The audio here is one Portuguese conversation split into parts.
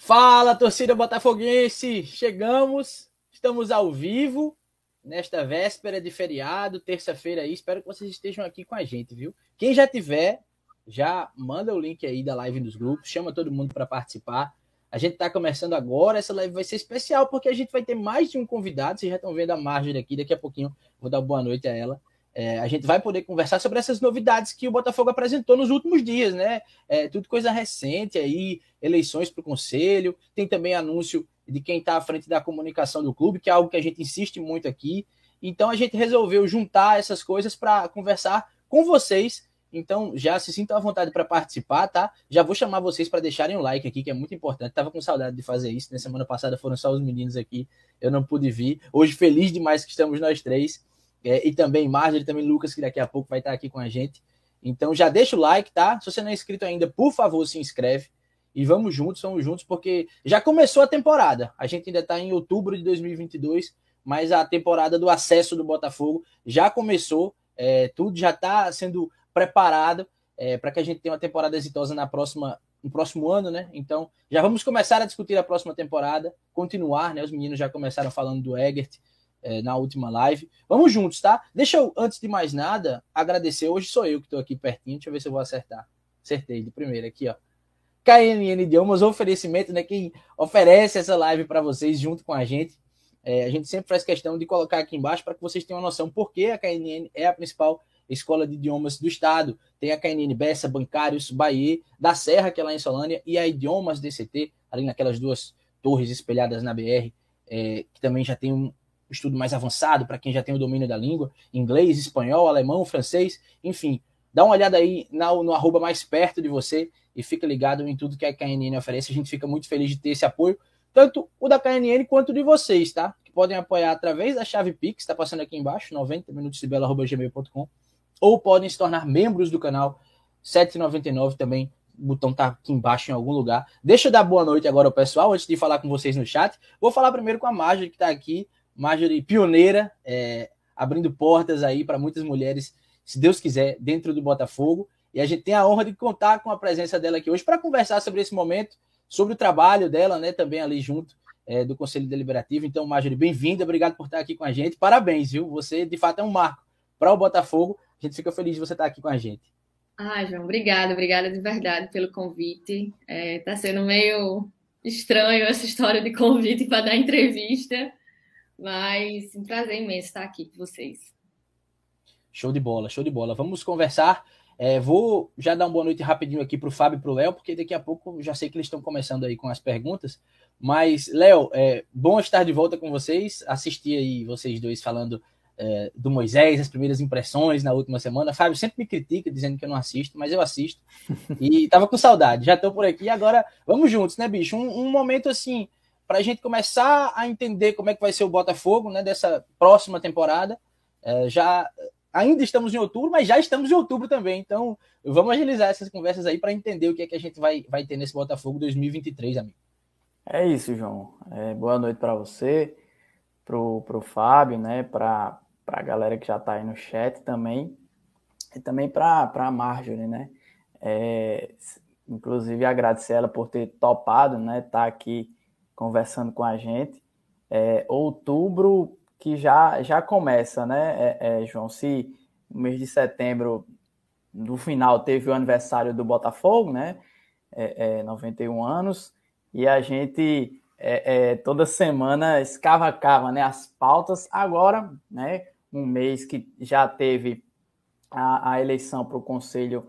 Fala, torcida botafoguense! Chegamos, estamos ao vivo nesta véspera de feriado, terça-feira aí. Espero que vocês estejam aqui com a gente, viu? Quem já tiver, já manda o link aí da live nos grupos, chama todo mundo para participar. A gente está começando agora, essa live vai ser especial porque a gente vai ter mais de um convidado. Vocês já estão vendo a Marjorie aqui, daqui a pouquinho vou dar boa noite a ela. É, a gente vai poder conversar sobre essas novidades que o Botafogo apresentou nos últimos dias, né? É, tudo coisa recente aí, eleições para o conselho, tem também anúncio de quem está à frente da comunicação do clube, que é algo que a gente insiste muito aqui. Então a gente resolveu juntar essas coisas para conversar com vocês. Então já se sintam à vontade para participar, tá? Já vou chamar vocês para deixarem o like aqui, que é muito importante. Tava com saudade de fazer isso. Na semana passada foram só os meninos aqui, eu não pude vir. Hoje feliz demais que estamos nós três é, e também Marjorie, também Lucas, que daqui a pouco vai estar aqui com a gente. Então já deixa o like, tá? Se você não é inscrito ainda, por favor, se inscreve. E vamos juntos, vamos juntos, porque já começou a temporada. A gente ainda está em outubro de 2022, mas a temporada do acesso do Botafogo já começou. É, tudo já está sendo preparado é, para que a gente tenha uma temporada exitosa na próxima, no próximo ano, né? Então já vamos começar a discutir a próxima temporada, continuar, né? Os meninos já começaram falando do Egert, é, na última live. Vamos juntos, tá? Deixa eu, antes de mais nada, agradecer. Hoje sou eu que estou aqui pertinho. Deixa eu ver se eu vou acertar. Acertei de primeira aqui, ó. KNN Idiomas, oferecimento, né? Quem oferece essa live para vocês junto com a gente. É, a gente sempre faz questão de colocar aqui embaixo para que vocês tenham uma noção por que a KNN é a principal escola de idiomas do estado. Tem a KNN Bessa, Bancários, Bahia, da Serra, que é lá em Solânia, e a Idiomas DCT, ali naquelas duas torres espelhadas na BR, é, que também já tem um, estudo mais avançado para quem já tem o domínio da língua, inglês, espanhol, alemão, francês, enfim. Dá uma olhada aí no, no arroba mais perto de você e fica ligado em tudo que a KNN oferece. A gente fica muito feliz de ter esse apoio, tanto o da KNN quanto de vocês, tá? Que podem apoiar através da chave Pix, está passando aqui embaixo, 90 minutos de gmail.com, ou podem se tornar membros do canal 799 também. O botão tá aqui embaixo em algum lugar. Deixa eu dar boa noite agora ao pessoal, antes de falar com vocês no chat. Vou falar primeiro com a Marjorie, que está aqui Marjorie pioneira, é, abrindo portas aí para muitas mulheres, se Deus quiser, dentro do Botafogo. E a gente tem a honra de contar com a presença dela aqui hoje para conversar sobre esse momento, sobre o trabalho dela, né, também ali junto é, do Conselho Deliberativo. Então, Marjorie, bem-vinda, obrigado por estar aqui com a gente. Parabéns, viu? Você, de fato, é um marco para o Botafogo. A gente fica feliz de você estar aqui com a gente. Ah, João, obrigada, obrigada de verdade pelo convite. Está é, tá sendo meio estranho essa história de convite para dar entrevista, mas um prazer imenso estar aqui com vocês. Show de bola, show de bola. Vamos conversar. É, vou já dar uma boa noite rapidinho aqui para o Fábio e para o Léo, porque daqui a pouco já sei que eles estão começando aí com as perguntas. Mas, Léo, é bom estar de volta com vocês. Assisti aí vocês dois falando é, do Moisés, as primeiras impressões na última semana. Fábio sempre me critica dizendo que eu não assisto, mas eu assisto. E tava com saudade, já estou por aqui. Agora vamos juntos, né, bicho? Um, um momento assim para a gente começar a entender como é que vai ser o Botafogo né, dessa próxima temporada. É, já ainda estamos em outubro, mas já estamos em outubro também. Então, vamos agilizar essas conversas aí para entender o que é que a gente vai, vai ter nesse Botafogo 2023, amigo. É isso, João. É, boa noite para você, pro, pro Fábio, né, para a galera que já está aí no chat também, e também para a Marjorie, né. É, inclusive agradecer ela por ter topado, né, estar tá aqui conversando com a gente. É, outubro que já, já começa, né, é, é, João? Se no mês de setembro, no final, teve o aniversário do Botafogo, né? É, 91 é, anos, e a gente é, toda semana escava-cava né, as pautas. Agora, né, um mês que já teve a, a eleição para o Conselho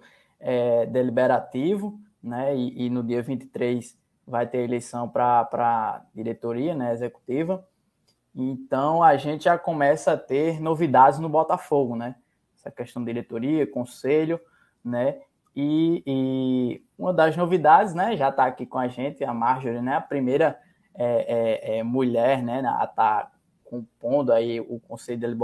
Deliberativo, né? E, e no dia 23 vai ter eleição para diretoria né, executiva. Então a gente já começa a ter novidades no Botafogo, né? Essa questão de diretoria, conselho, né? E, e uma das novidades, né? Já está aqui com a gente a Marjorie, né? A primeira é, é, é mulher, né? A tá compondo aí o conselho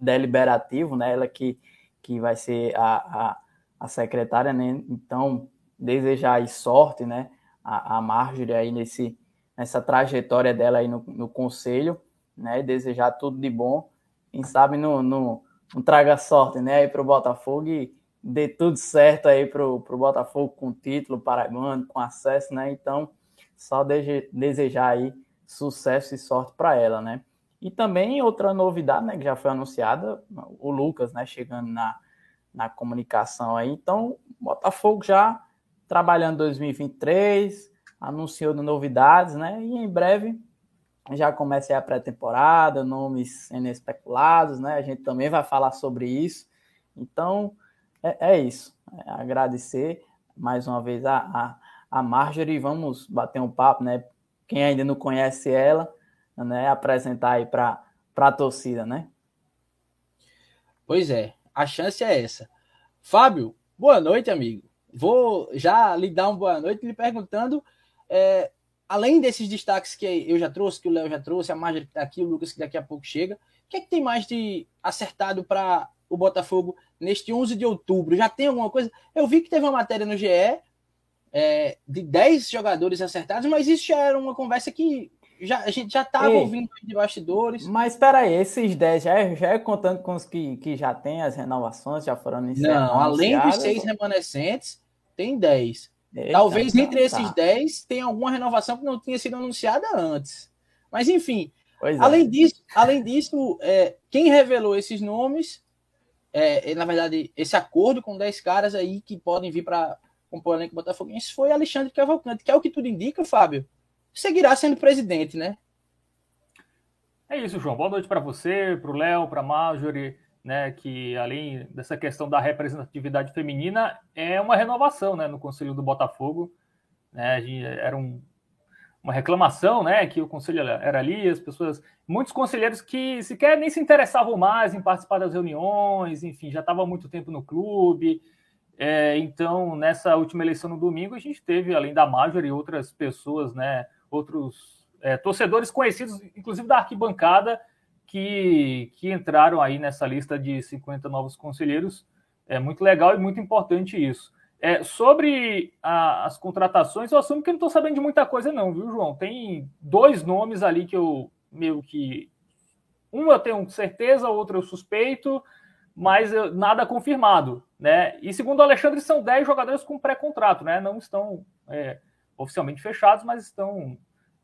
deliberativo, né? Ela que, que vai ser a, a, a secretária, né? Então desejar aí sorte, né? A, a Marjorie aí nesse, nessa trajetória dela aí no, no conselho, né? desejar tudo de bom. Quem sabe não, não traga sorte, né? Aí para o Botafogo e dê tudo certo aí para o Botafogo com título paraibano, com acesso, né? Então, só desejar aí sucesso e sorte para ela, né? E também outra novidade, né, que já foi anunciada, o Lucas, né, chegando na, na comunicação aí. Então, Botafogo já trabalhando 2023, anunciou novidades, né? E em breve já comecei a pré-temporada, nomes sendo especulados, né? A gente também vai falar sobre isso. Então, é, é isso. É agradecer mais uma vez a, a, a Marjorie. Vamos bater um papo, né? Quem ainda não conhece ela, né? Apresentar aí para a torcida, né? Pois é, a chance é essa. Fábio, boa noite, amigo. Vou já lhe dar uma boa noite lhe perguntando é, além desses destaques que eu já trouxe, que o Léo já trouxe, a Marjorie que está aqui, o Lucas que daqui a pouco chega, o que é que tem mais de acertado para o Botafogo neste 11 de outubro? Já tem alguma coisa? Eu vi que teve uma matéria no GE é, de 10 jogadores acertados, mas isso já era uma conversa que já, a gente já estava ouvindo de bastidores. Mas espera aí, esses 10 já é, já é contando com os que, que já tem as renovações, já foram iniciadas? Não, além dos seis remanescentes, tem 10. Eita, Talvez então, entre esses tá. 10 tenha alguma renovação que não tinha sido anunciada antes. Mas, enfim, é. além disso, além disso é, quem revelou esses nomes, é, é na verdade, esse acordo com 10 caras aí que podem vir para compor o elenco botafoguense foi Alexandre Cavalcante, que é o que tudo indica, Fábio. Seguirá sendo presidente, né? É isso, João. Boa noite para você, para o Léo, para a Marjorie né, que além dessa questão da representatividade feminina, é uma renovação né, no Conselho do Botafogo. Né, era um, uma reclamação né, que o conselho era ali, as pessoas, muitos conselheiros que sequer nem se interessavam mais em participar das reuniões, enfim, já estava há muito tempo no clube. É, então, nessa última eleição no domingo, a gente teve, além da Major e outras pessoas, né, outros é, torcedores conhecidos, inclusive da arquibancada, que, que entraram aí nessa lista de 50 novos conselheiros. É muito legal e muito importante isso. É, sobre a, as contratações, eu assumo que não estou sabendo de muita coisa, não, viu, João? Tem dois nomes ali que eu meio que. Um eu tenho certeza, outro eu suspeito, mas eu, nada confirmado. Né? E segundo o Alexandre, são 10 jogadores com pré-contrato, né? Não estão é, oficialmente fechados, mas estão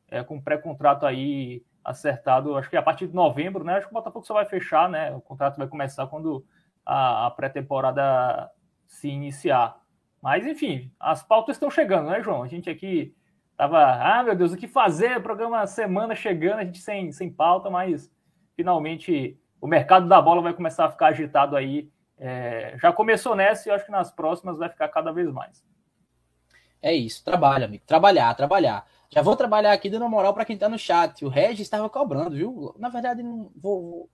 é, com pré-contrato aí acertado, acho que a partir de novembro, né? Acho que o Botafogo só vai fechar, né? O contrato vai começar quando a, a pré-temporada se iniciar. Mas, enfim, as pautas estão chegando, né, João? A gente aqui tava, ah, meu Deus, o que fazer? Programa semana chegando, a gente sem, sem pauta, mas finalmente o mercado da bola vai começar a ficar agitado aí. É, já começou nessa e acho que nas próximas vai ficar cada vez mais. É isso, trabalha, amigo. Trabalhar, trabalhar. Já vou trabalhar aqui dando moral para quem tá no chat. O Regis estava cobrando, viu? Na verdade, não vou.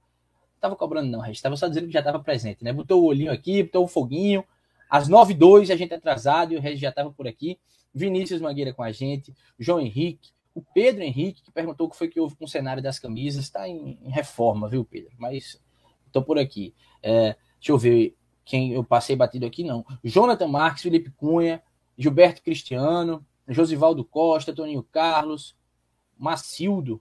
Tava cobrando, não, Regis. Tava só dizendo que já estava presente, né? Botou o olhinho aqui, botou o foguinho. Às 9h02 a gente é atrasado e o Regis já estava por aqui. Vinícius Mangueira com a gente, João Henrique, o Pedro Henrique, que perguntou o que foi que houve com o cenário das camisas. Está em, em, reforma, viu, Pedro? Mas estou por aqui. É, deixa eu ver quem eu passei batido aqui, não. Jonathan Marques, Felipe Cunha, Gilberto Cristiano, Josivaldo Costa, Toninho Carlos, Macildo,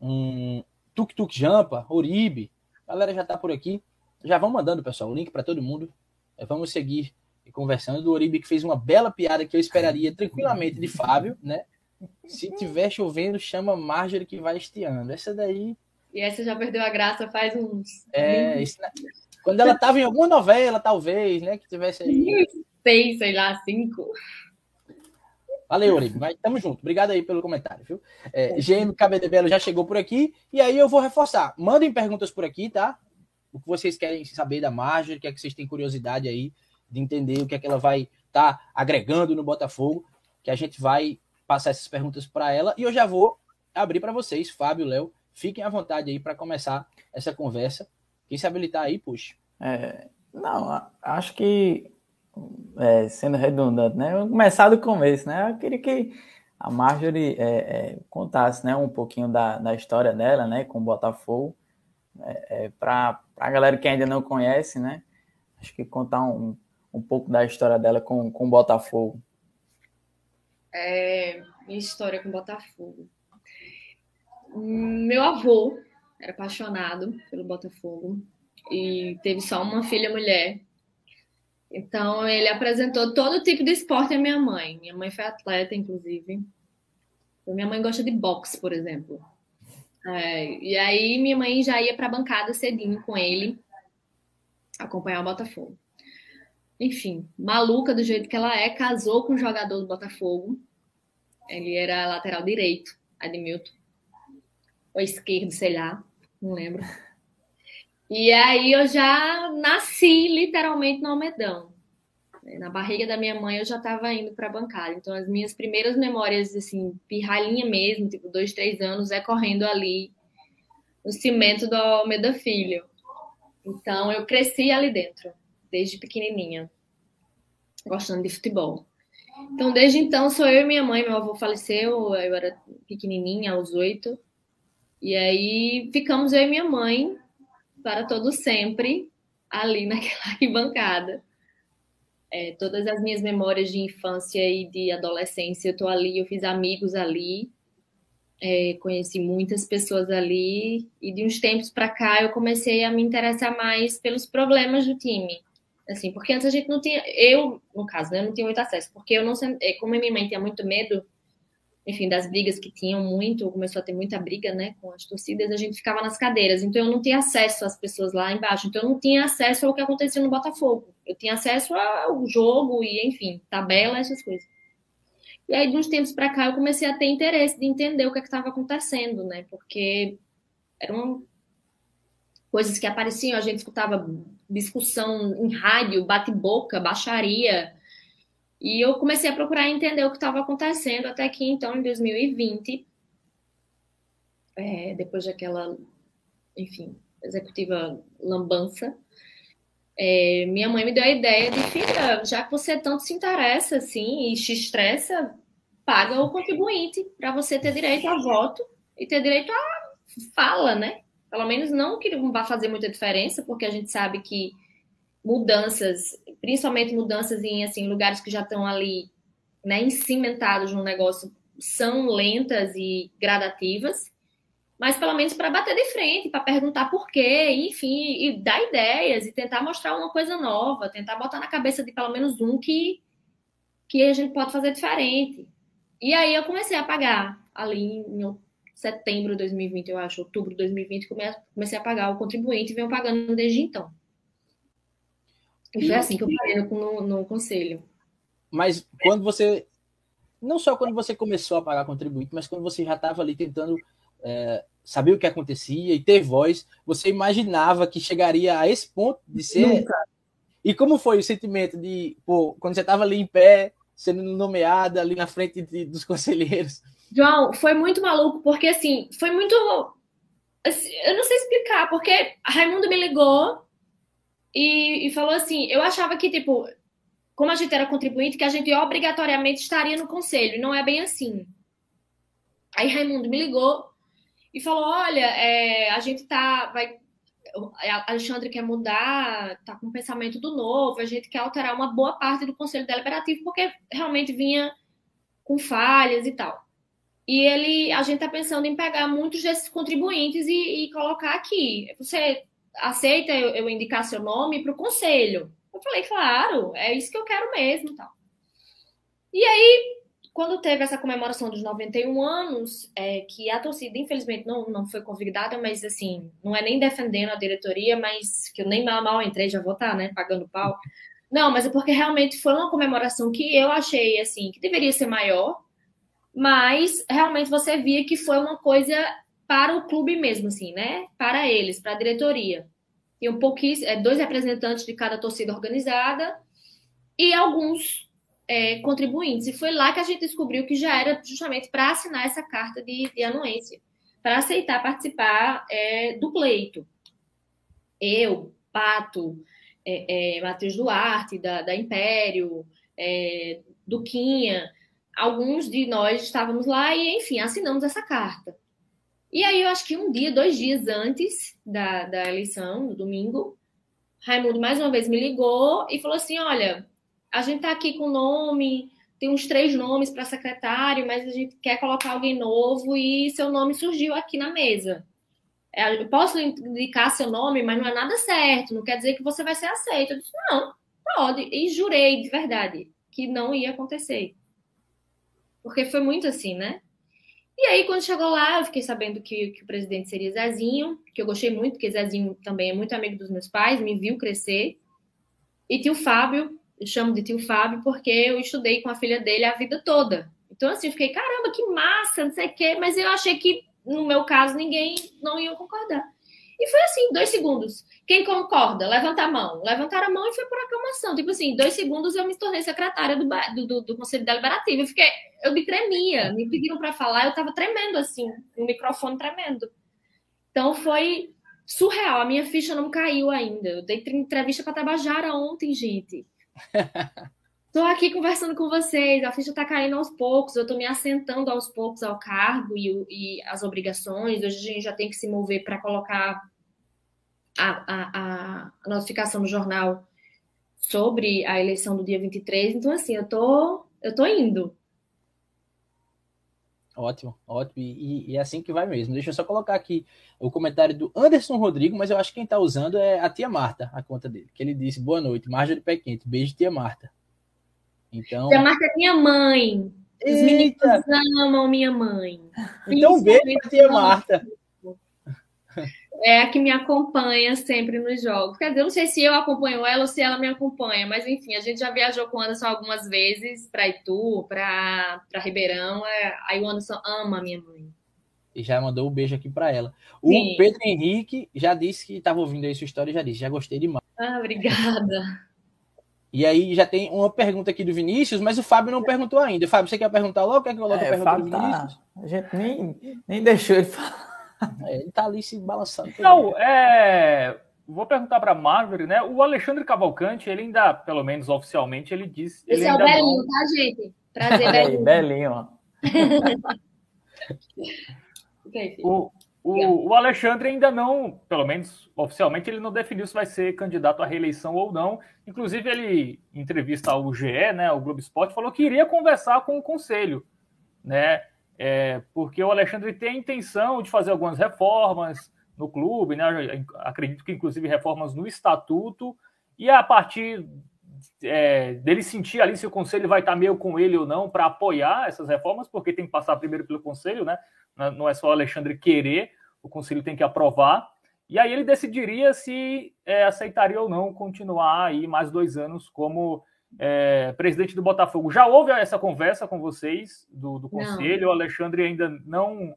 um, Tuk Tuk Jampa, Oribe. A galera já tá por aqui. Já vão mandando, pessoal, o link para todo mundo. É, vamos seguir conversando do Oribe, que fez uma bela piada que eu esperaria tranquilamente de Fábio, né? Se tiver chovendo, chama Marjorie que vai estiando. Essa daí. E essa já perdeu a graça faz uns. É, isso, quando ela tava em alguma novela, talvez, né? Que tivesse aí. Seis, sei lá, cinco. Valeu, Oribe. Mas tamo junto. Obrigado aí pelo comentário, viu? É, GM Cabedebelo já chegou por aqui. E aí eu vou reforçar. Mandem perguntas por aqui, tá? O que vocês querem saber da Marjorie, o que é que vocês têm curiosidade aí de entender o que é que ela vai estar tá agregando no Botafogo, que a gente vai passar essas perguntas para ela. E eu já vou abrir para vocês, Fábio, Léo. Fiquem à vontade aí para começar essa conversa. Quem se habilitar aí, puxa. É, não, acho que é, sendo redundante, né? Vamos começar do começo, né? Eu queria que a Marjorie é, é, contasse né, um pouquinho da, da história dela, né? Com o Botafogo. É, é Para a galera que ainda não conhece, né? Acho que contar um, um pouco da história dela com, com o Botafogo. É, minha história com o Botafogo. Meu avô era apaixonado pelo Botafogo e teve só uma filha mulher então, ele apresentou todo tipo de esporte à minha mãe. Minha mãe foi atleta, inclusive. Minha mãe gosta de boxe, por exemplo. É, e aí minha mãe já ia para a bancada cedinho com ele acompanhar o Botafogo. Enfim, maluca do jeito que ela é, casou com um jogador do Botafogo. Ele era lateral direito, Admilton. Ou esquerdo, sei lá, não lembro. E aí eu já nasci literalmente no Almedão. Na barriga da minha mãe eu já estava indo para a bancada. Então as minhas primeiras memórias, assim, pirralhinha mesmo, tipo dois, três anos, é correndo ali no cimento do Almeida Filho. Então eu cresci ali dentro, desde pequenininha, gostando de futebol. Então desde então sou eu e minha mãe. Meu avô faleceu, eu era pequenininha, aos oito. E aí ficamos eu e minha mãe para todo sempre ali naquela arquibancada. É, todas as minhas memórias de infância e de adolescência, eu tô ali, eu fiz amigos ali, é, conheci muitas pessoas ali e de uns tempos para cá eu comecei a me interessar mais pelos problemas do time. Assim, porque antes a gente não tinha, eu, no caso, né, não tinha muito acesso, porque eu não, é, como minha mãe tinha muito medo, enfim, das brigas que tinham muito, começou a ter muita briga, né, com as torcidas, a gente ficava nas cadeiras, então eu não tinha acesso às pessoas lá embaixo, então eu não tinha acesso ao que acontecia no Botafogo, eu tinha acesso ao jogo e, enfim, tabela, essas coisas. E aí, de uns tempos para cá, eu comecei a ter interesse de entender o que é estava acontecendo, né, porque eram coisas que apareciam, a gente escutava discussão em rádio, bate-boca, baixaria, e eu comecei a procurar entender o que estava acontecendo, até que então, em 2020, é, depois daquela, enfim, executiva lambança, é, minha mãe me deu a ideia de, filha, já que você tanto se interessa assim e se estressa, paga o contribuinte para você ter direito a voto e ter direito a fala, né? Pelo menos não que não vá fazer muita diferença, porque a gente sabe que mudanças, principalmente mudanças em assim, lugares que já estão ali né, encimentados no negócio, são lentas e gradativas, mas pelo menos para bater de frente, para perguntar por quê, enfim, e dar ideias e tentar mostrar uma coisa nova, tentar botar na cabeça de pelo menos um que, que a gente pode fazer diferente. E aí eu comecei a pagar ali em setembro de 2020, eu acho, outubro de 2020, comecei a pagar o contribuinte e venho pagando desde então. E foi assim que eu parei no, no, conselho. Mas quando você. Não só quando você começou a pagar contribuinte, mas quando você já estava ali tentando é, saber o que acontecia e ter voz, você imaginava que chegaria a esse ponto de ser. Nunca. E como foi o sentimento de, pô, quando você estava ali em pé, sendo nomeada ali na frente de, dos conselheiros? João, foi muito maluco, porque assim, foi muito. Assim, eu não sei explicar, porque Raimundo me ligou e, e falou assim: eu achava que, tipo, como a gente era contribuinte, que a gente obrigatoriamente estaria no conselho, não é bem assim. Aí Raimundo me ligou e falou: olha, é, a gente tá. Vai, Alexandre quer mudar, tá com o pensamento do novo, a gente quer alterar uma boa parte do conselho deliberativo, porque realmente vinha com falhas e tal. E ele, a gente tá pensando em pegar muitos desses contribuintes e, e colocar aqui. Você aceita eu, eu indicar seu nome para o conselho? Eu falei, claro, é isso que eu quero mesmo. Tal. E aí, quando teve essa comemoração dos 91 anos, é, que a torcida, infelizmente, não, não foi convidada, mas assim, não é nem defendendo a diretoria, mas que eu nem mal, mal entrei, já vou estar, né, pagando pau. Não, mas é porque realmente foi uma comemoração que eu achei, assim, que deveria ser maior, mas realmente você via que foi uma coisa para o clube mesmo, assim, né? Para eles, para a diretoria. E um pouquinho, é, dois representantes de cada torcida organizada e alguns é, contribuintes. E foi lá que a gente descobriu que já era justamente para assinar essa carta de, de anuência, para aceitar participar é, do pleito. Eu, Pato, é, é Matheus Duarte, da, da Império, é, Duquinha, alguns de nós estávamos lá e, enfim, assinamos essa carta. E aí, eu acho que um dia, dois dias antes da, da eleição, no domingo, Raimundo mais uma vez me ligou e falou assim: Olha, a gente tá aqui com nome, tem uns três nomes para secretário, mas a gente quer colocar alguém novo e seu nome surgiu aqui na mesa. É, eu posso indicar seu nome, mas não é nada certo, não quer dizer que você vai ser aceito. Eu disse: Não, pode. E jurei de verdade que não ia acontecer. Porque foi muito assim, né? E aí, quando chegou lá, eu fiquei sabendo que, que o presidente seria Zezinho, que eu gostei muito, porque Zezinho também é muito amigo dos meus pais, me viu crescer. E tio Fábio, eu chamo de tio Fábio porque eu estudei com a filha dele a vida toda. Então, assim, eu fiquei, caramba, que massa, não sei o quê, mas eu achei que, no meu caso, ninguém não ia concordar. E foi assim, dois segundos. Quem concorda? Levanta a mão. Levantaram a mão e foi por aclamação. Tipo assim, dois segundos eu me tornei secretária do, do, do Conselho Deliberativo. Eu fiquei, eu me tremia. Me pediram para falar, eu tava tremendo assim, o microfone tremendo. Então foi surreal. A minha ficha não caiu ainda. Eu dei entrevista para Tabajara ontem, gente. Estou aqui conversando com vocês, a ficha está caindo aos poucos, eu estou me assentando aos poucos ao cargo e, e as obrigações. Hoje a gente já tem que se mover para colocar a, a, a, notificação no jornal sobre a eleição do dia 23. Então, assim, eu tô, eu tô indo. Ótimo, ótimo. E, é assim que vai mesmo. Deixa eu só colocar aqui o comentário do Anderson Rodrigo, mas eu acho que quem está usando é a tia Marta, a conta dele. Que ele disse: Boa noite, Marjorie Pé Quente. Beijo, tia Marta. Então. Tia Marta é minha mãe. Os Eita. meninos amam minha mãe. Então, Isso, beijo pra tia Marta. É a que me acompanha sempre nos jogos. Quer dizer, eu não sei se eu acompanho ela ou se ela me acompanha, mas enfim, a gente já viajou com o Anderson algumas vezes para Itu, para Ribeirão. É... Aí o Anderson ama a minha mãe. E já mandou um beijo aqui para ela. O Sim. Pedro Henrique já disse que estava ouvindo aí sua história e já disse, já gostei demais. Ah, obrigada. E aí já tem uma pergunta aqui do Vinícius, mas o Fábio não perguntou ainda. Fábio, você quer perguntar logo? Quer que eu coloque é, a pergunta Fábio do tá- Vinícius? Tá... A gente nem, nem deixou ele falar. É, ele tá ali se balançando. Não, é... Vou perguntar para Marjorie, né? O Alexandre Cavalcante, ele ainda, pelo menos oficialmente, ele disse. Esse ele é o Belinho, não... tá, gente? Prazer, Belinho. Belinho, ó. o, o, o, Alexandre ainda não, pelo menos oficialmente, ele não definiu se vai ser candidato à reeleição ou não. Inclusive, ele, em entrevista ao GE, né, o Globo Esporte, falou que iria conversar com o conselho, né? É, porque o Alexandre tem a intenção de fazer algumas reformas no clube, né? Acredito que inclusive reformas no estatuto, e a partir é, dele sentir ali se o conselho vai estar meio com ele ou não para apoiar essas reformas, porque tem que passar primeiro pelo conselho, né? Não é só o Alexandre querer, o conselho tem que aprovar. E aí ele decidiria se é, aceitaria ou não continuar aí mais dois anos como é, presidente do Botafogo. Já houve essa conversa com vocês do, do conselho? Não. O Alexandre ainda não.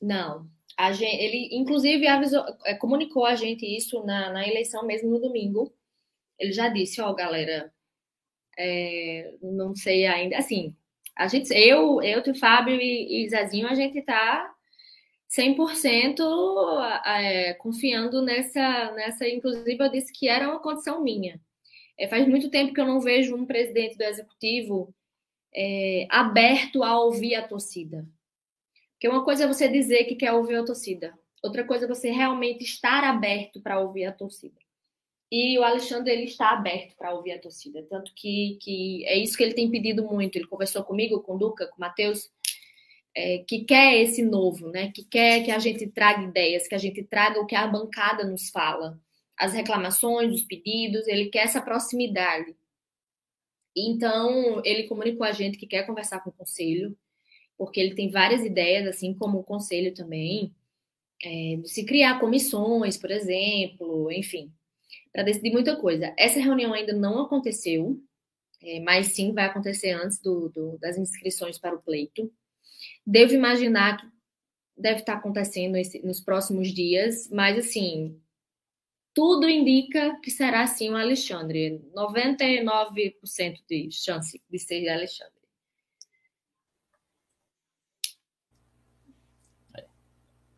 Não. A gente, ele, inclusive, avisou, é, comunicou a gente isso na, na eleição mesmo no domingo. Ele já disse, ó, oh, galera, é, não sei ainda. Assim, a gente, eu, eu, o Fábio e, e Zezinho, a gente tá 100% é, confiando nessa, nessa. Inclusive, eu disse que era uma condição minha é, faz muito tempo que eu não vejo um presidente do executivo é, aberto a ouvir a torcida. Porque uma coisa é você dizer que quer ouvir a torcida, outra coisa é você realmente estar aberto para ouvir a torcida. E o Alexandre ele está aberto para ouvir a torcida, tanto que, que é isso que ele tem pedido muito. Ele conversou comigo, com o Duca, com o Matheus, é, que quer esse novo, né? Que quer que a gente traga ideias, que a gente traga o que a bancada nos fala as reclamações, os pedidos, ele quer essa proximidade. Então, ele comunicou a gente que quer conversar com o conselho, porque ele tem várias ideias, assim como o conselho também, é, de se criar comissões, por exemplo, enfim, para decidir muita coisa. Essa reunião ainda não aconteceu, é, mas sim vai acontecer antes do, do, das inscrições para o pleito. Devo imaginar que deve estar acontecendo esse, nos próximos dias, mas assim, tudo indica que será sim o Alexandre. 99% de chance de ser Alexandre. É.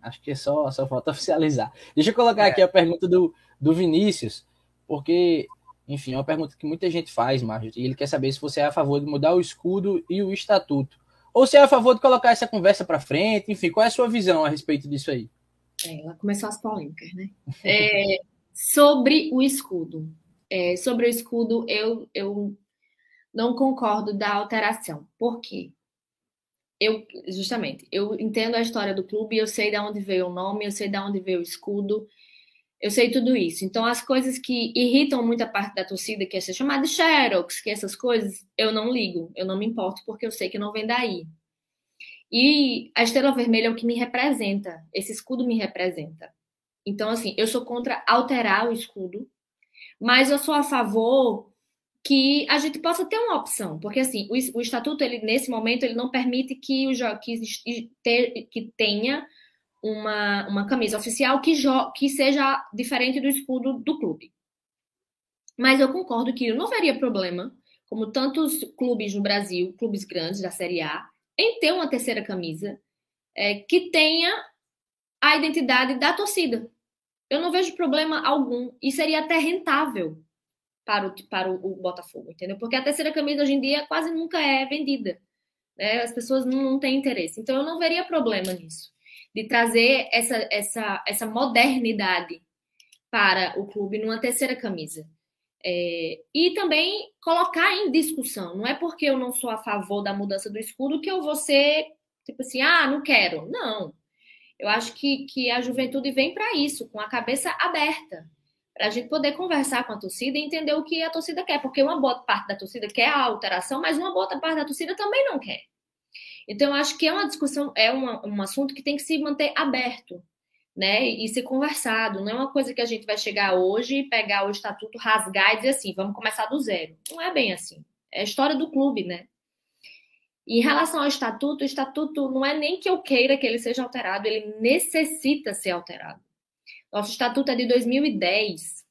Acho que é só, só falta oficializar. Deixa eu colocar é. aqui a pergunta do, do Vinícius, porque, enfim, é uma pergunta que muita gente faz, Marcos, e ele quer saber se você é a favor de mudar o escudo e o estatuto. Ou se é a favor de colocar essa conversa para frente, enfim, qual é a sua visão a respeito disso aí? É, lá começou as polêmicas, né? É, Sobre o escudo. É, sobre o escudo, eu, eu não concordo da alteração. Por quê? Eu, justamente, eu entendo a história do clube, eu sei de onde veio o nome, eu sei de onde veio o escudo, eu sei tudo isso. Então, as coisas que irritam muita parte da torcida, que é ser chamado de xerox, que essas coisas, eu não ligo, eu não me importo, porque eu sei que não vem daí. E a estrela vermelha é o que me representa, esse escudo me representa. Então, assim, eu sou contra alterar o escudo, mas eu sou a favor que a gente possa ter uma opção, porque assim, o, o estatuto ele nesse momento ele não permite que o que, ter, que tenha uma, uma camisa oficial que, que seja diferente do escudo do clube. Mas eu concordo que não haveria problema, como tantos clubes no Brasil, clubes grandes da Série A, em ter uma terceira camisa é, que tenha a identidade da torcida. Eu não vejo problema algum e seria até rentável para o, para o, Botafogo, entendeu? Porque a terceira camisa hoje em dia quase nunca é vendida. Né? As pessoas não, não têm interesse. Então eu não veria problema nisso, de trazer essa, essa, essa modernidade para o clube numa terceira camisa. É, e também colocar em discussão. Não é porque eu não sou a favor da mudança do escudo que eu vou ser, tipo assim, ah, não quero. Não. Eu acho que, que a juventude vem para isso, com a cabeça aberta, para a gente poder conversar com a torcida e entender o que a torcida quer, porque uma boa parte da torcida quer a alteração, mas uma boa parte da torcida também não quer. Então, eu acho que é uma discussão, é uma, um assunto que tem que se manter aberto né, e ser conversado. Não é uma coisa que a gente vai chegar hoje, pegar o estatuto, rasgar e dizer assim, vamos começar do zero. Não é bem assim. É a história do clube, né? Em relação ao estatuto, o estatuto não é nem que eu queira que ele seja alterado, ele necessita ser alterado. Nosso estatuto é de 2010.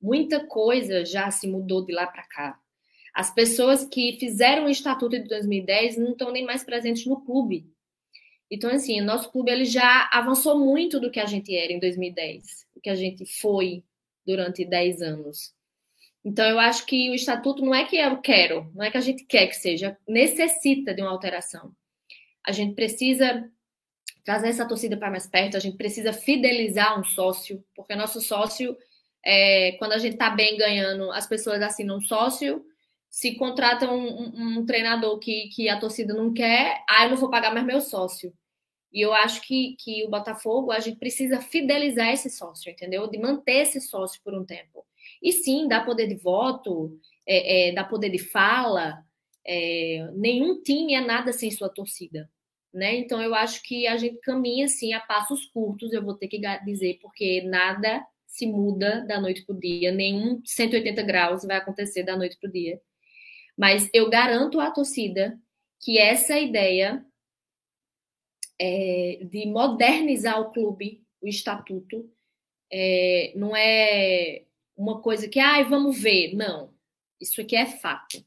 Muita coisa já se mudou de lá para cá. As pessoas que fizeram o estatuto de 2010 não estão nem mais presentes no clube. Então, assim, o nosso clube ele já avançou muito do que a gente era em 2010, o que a gente foi durante 10 anos. Então, eu acho que o estatuto não é que eu quero, não é que a gente quer que seja, necessita de uma alteração. A gente precisa trazer essa torcida para mais perto, a gente precisa fidelizar um sócio, porque nosso sócio, é, quando a gente está bem ganhando, as pessoas assinam um sócio, se contratam um, um, um, treinador que, que a torcida não quer, ah, eu não vou pagar mais meu sócio. E eu acho que, que o Botafogo, a gente precisa fidelizar esse sócio, entendeu? De manter esse sócio por um tempo. E sim, dá poder de voto, é, é, dá poder de fala. É, nenhum time é nada sem sua torcida. Né? Então eu acho que a gente caminha assim a passos curtos, eu vou ter que dizer, porque nada se muda da noite para o dia, nenhum 180 graus vai acontecer da noite para o dia. Mas eu garanto à torcida que essa ideia é, de modernizar o clube, o estatuto, é, não é uma coisa que, ai, ah, vamos ver. Não, isso aqui é fato.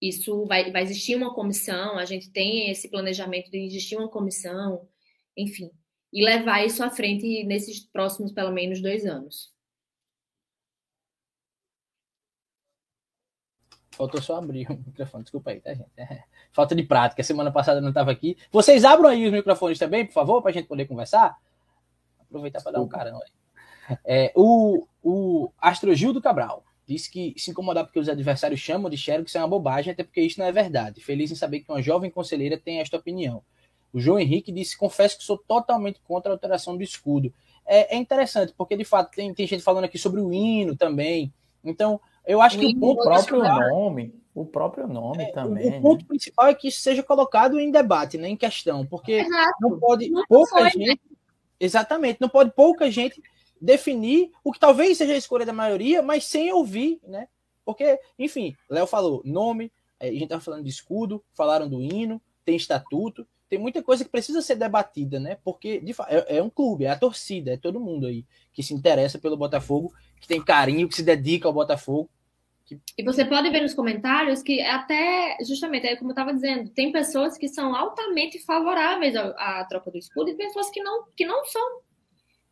Isso vai, vai existir uma comissão, a gente tem esse planejamento de existir uma comissão, enfim, e levar isso à frente nesses próximos, pelo menos, dois anos. Faltou só abrir o microfone, desculpa aí, tá, gente? É. Falta de prática, semana passada não estava aqui. Vocês abram aí os microfones também, por favor, para a gente poder conversar. Aproveitar para dar um carão aí. É, o, o Astrogildo Cabral disse que se incomodar porque os adversários chamam de xerox isso é uma bobagem, até porque isso não é verdade. Feliz em saber que uma jovem conselheira tem esta opinião. O João Henrique disse: confesso que sou totalmente contra a alteração do escudo. É, é interessante, porque de fato tem, tem gente falando aqui sobre o hino também. Então, eu acho que o ponto o próprio nome, o próprio nome é, também. O, o ponto né? principal é que isso seja colocado em debate, né, em questão, porque Exato. não pode não pouca foi, gente, né? exatamente, não pode pouca gente definir o que talvez seja a escolha da maioria, mas sem ouvir, né? Porque, enfim, Léo falou nome, a gente estava falando de escudo, falaram do hino, tem estatuto, tem muita coisa que precisa ser debatida, né? Porque de, é, é um clube, é a torcida, é todo mundo aí que se interessa pelo Botafogo que tem carinho, que se dedica ao Botafogo. Que... E você pode ver nos comentários que até, justamente, é como eu estava dizendo, tem pessoas que são altamente favoráveis à, à troca do escudo e pessoas que não, que não são.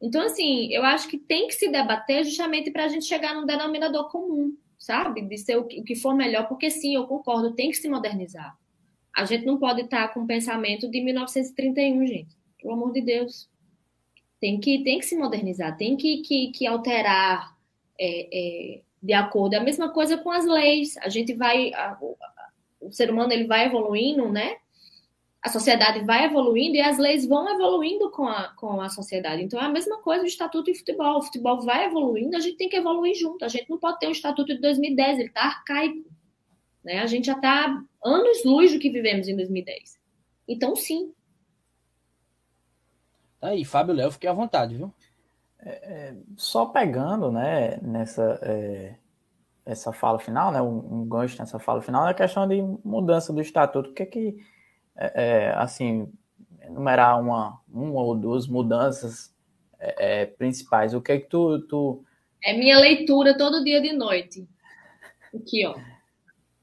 Então, assim, eu acho que tem que se debater justamente para a gente chegar num denominador comum, sabe? De ser o que, for melhor, porque sim, eu concordo, tem que se modernizar. A gente não pode estar com o pensamento de 1931, gente. Pelo amor de Deus. Tem que, tem que se modernizar, tem que, que, que alterar é, é, de acordo. É a mesma coisa com as leis. A gente vai, a, o ser humano ele vai evoluindo, né? A sociedade vai evoluindo e as leis vão evoluindo com a, com a sociedade. Então é a mesma coisa do estatuto de futebol. O futebol vai evoluindo, a gente tem que evoluir junto. A gente não pode ter um estatuto de 2010, ele está arcaico. Né? A gente já está anos luz do que vivemos em 2010. Então, sim. Tá aí, Fábio Léo, fique à vontade, viu? É, é, só pegando, né, nessa é, essa fala final, né, um, um gancho nessa fala final, é a questão de mudança do estatuto. O que é que, é, é assim, enumerar uma, uma ou duas mudanças é, principais? O que é que tu, tu... É minha leitura todo dia de noite. Aqui, ó.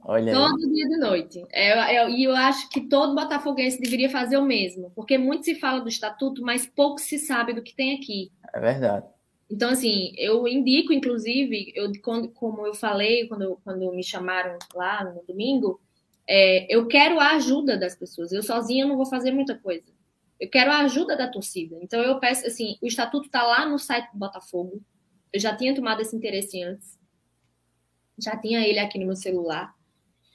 Olha todo aí. dia de noite. É, e eu acho que todo botafoguense deveria fazer o mesmo, porque muito se fala do estatuto, mas pouco se sabe do que tem aqui. É verdade. Então, assim, eu indico, inclusive, eu, quando, como eu falei quando, quando me chamaram lá no domingo, é, eu quero a ajuda das pessoas. Eu sozinha não vou fazer muita coisa. Eu quero a ajuda da torcida. Então, eu peço, assim, o estatuto está lá no site do Botafogo. Eu já tinha tomado esse interesse antes. Já tinha ele aqui no meu celular.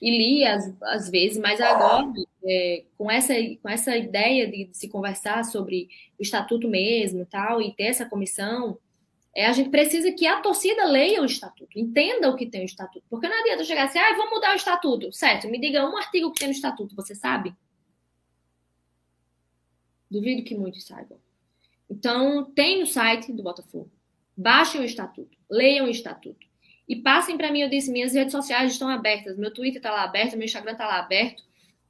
E li às, vezes, mas agora, é, com, essa, com essa ideia de, de se conversar sobre o estatuto mesmo tal, e ter essa comissão, é, a gente precisa que a torcida leia o estatuto, entenda o que tem o estatuto. Porque não adianta chegar assim, ah, vamos mudar o estatuto. Certo, me diga um artigo que tem no estatuto, você sabe? Duvido que muitos saibam. Então, tem no site do Botafogo. Baixem o estatuto, leiam o estatuto. E passem para mim, eu disse, minhas redes sociais estão abertas, meu Twitter está lá aberto, meu Instagram está lá aberto.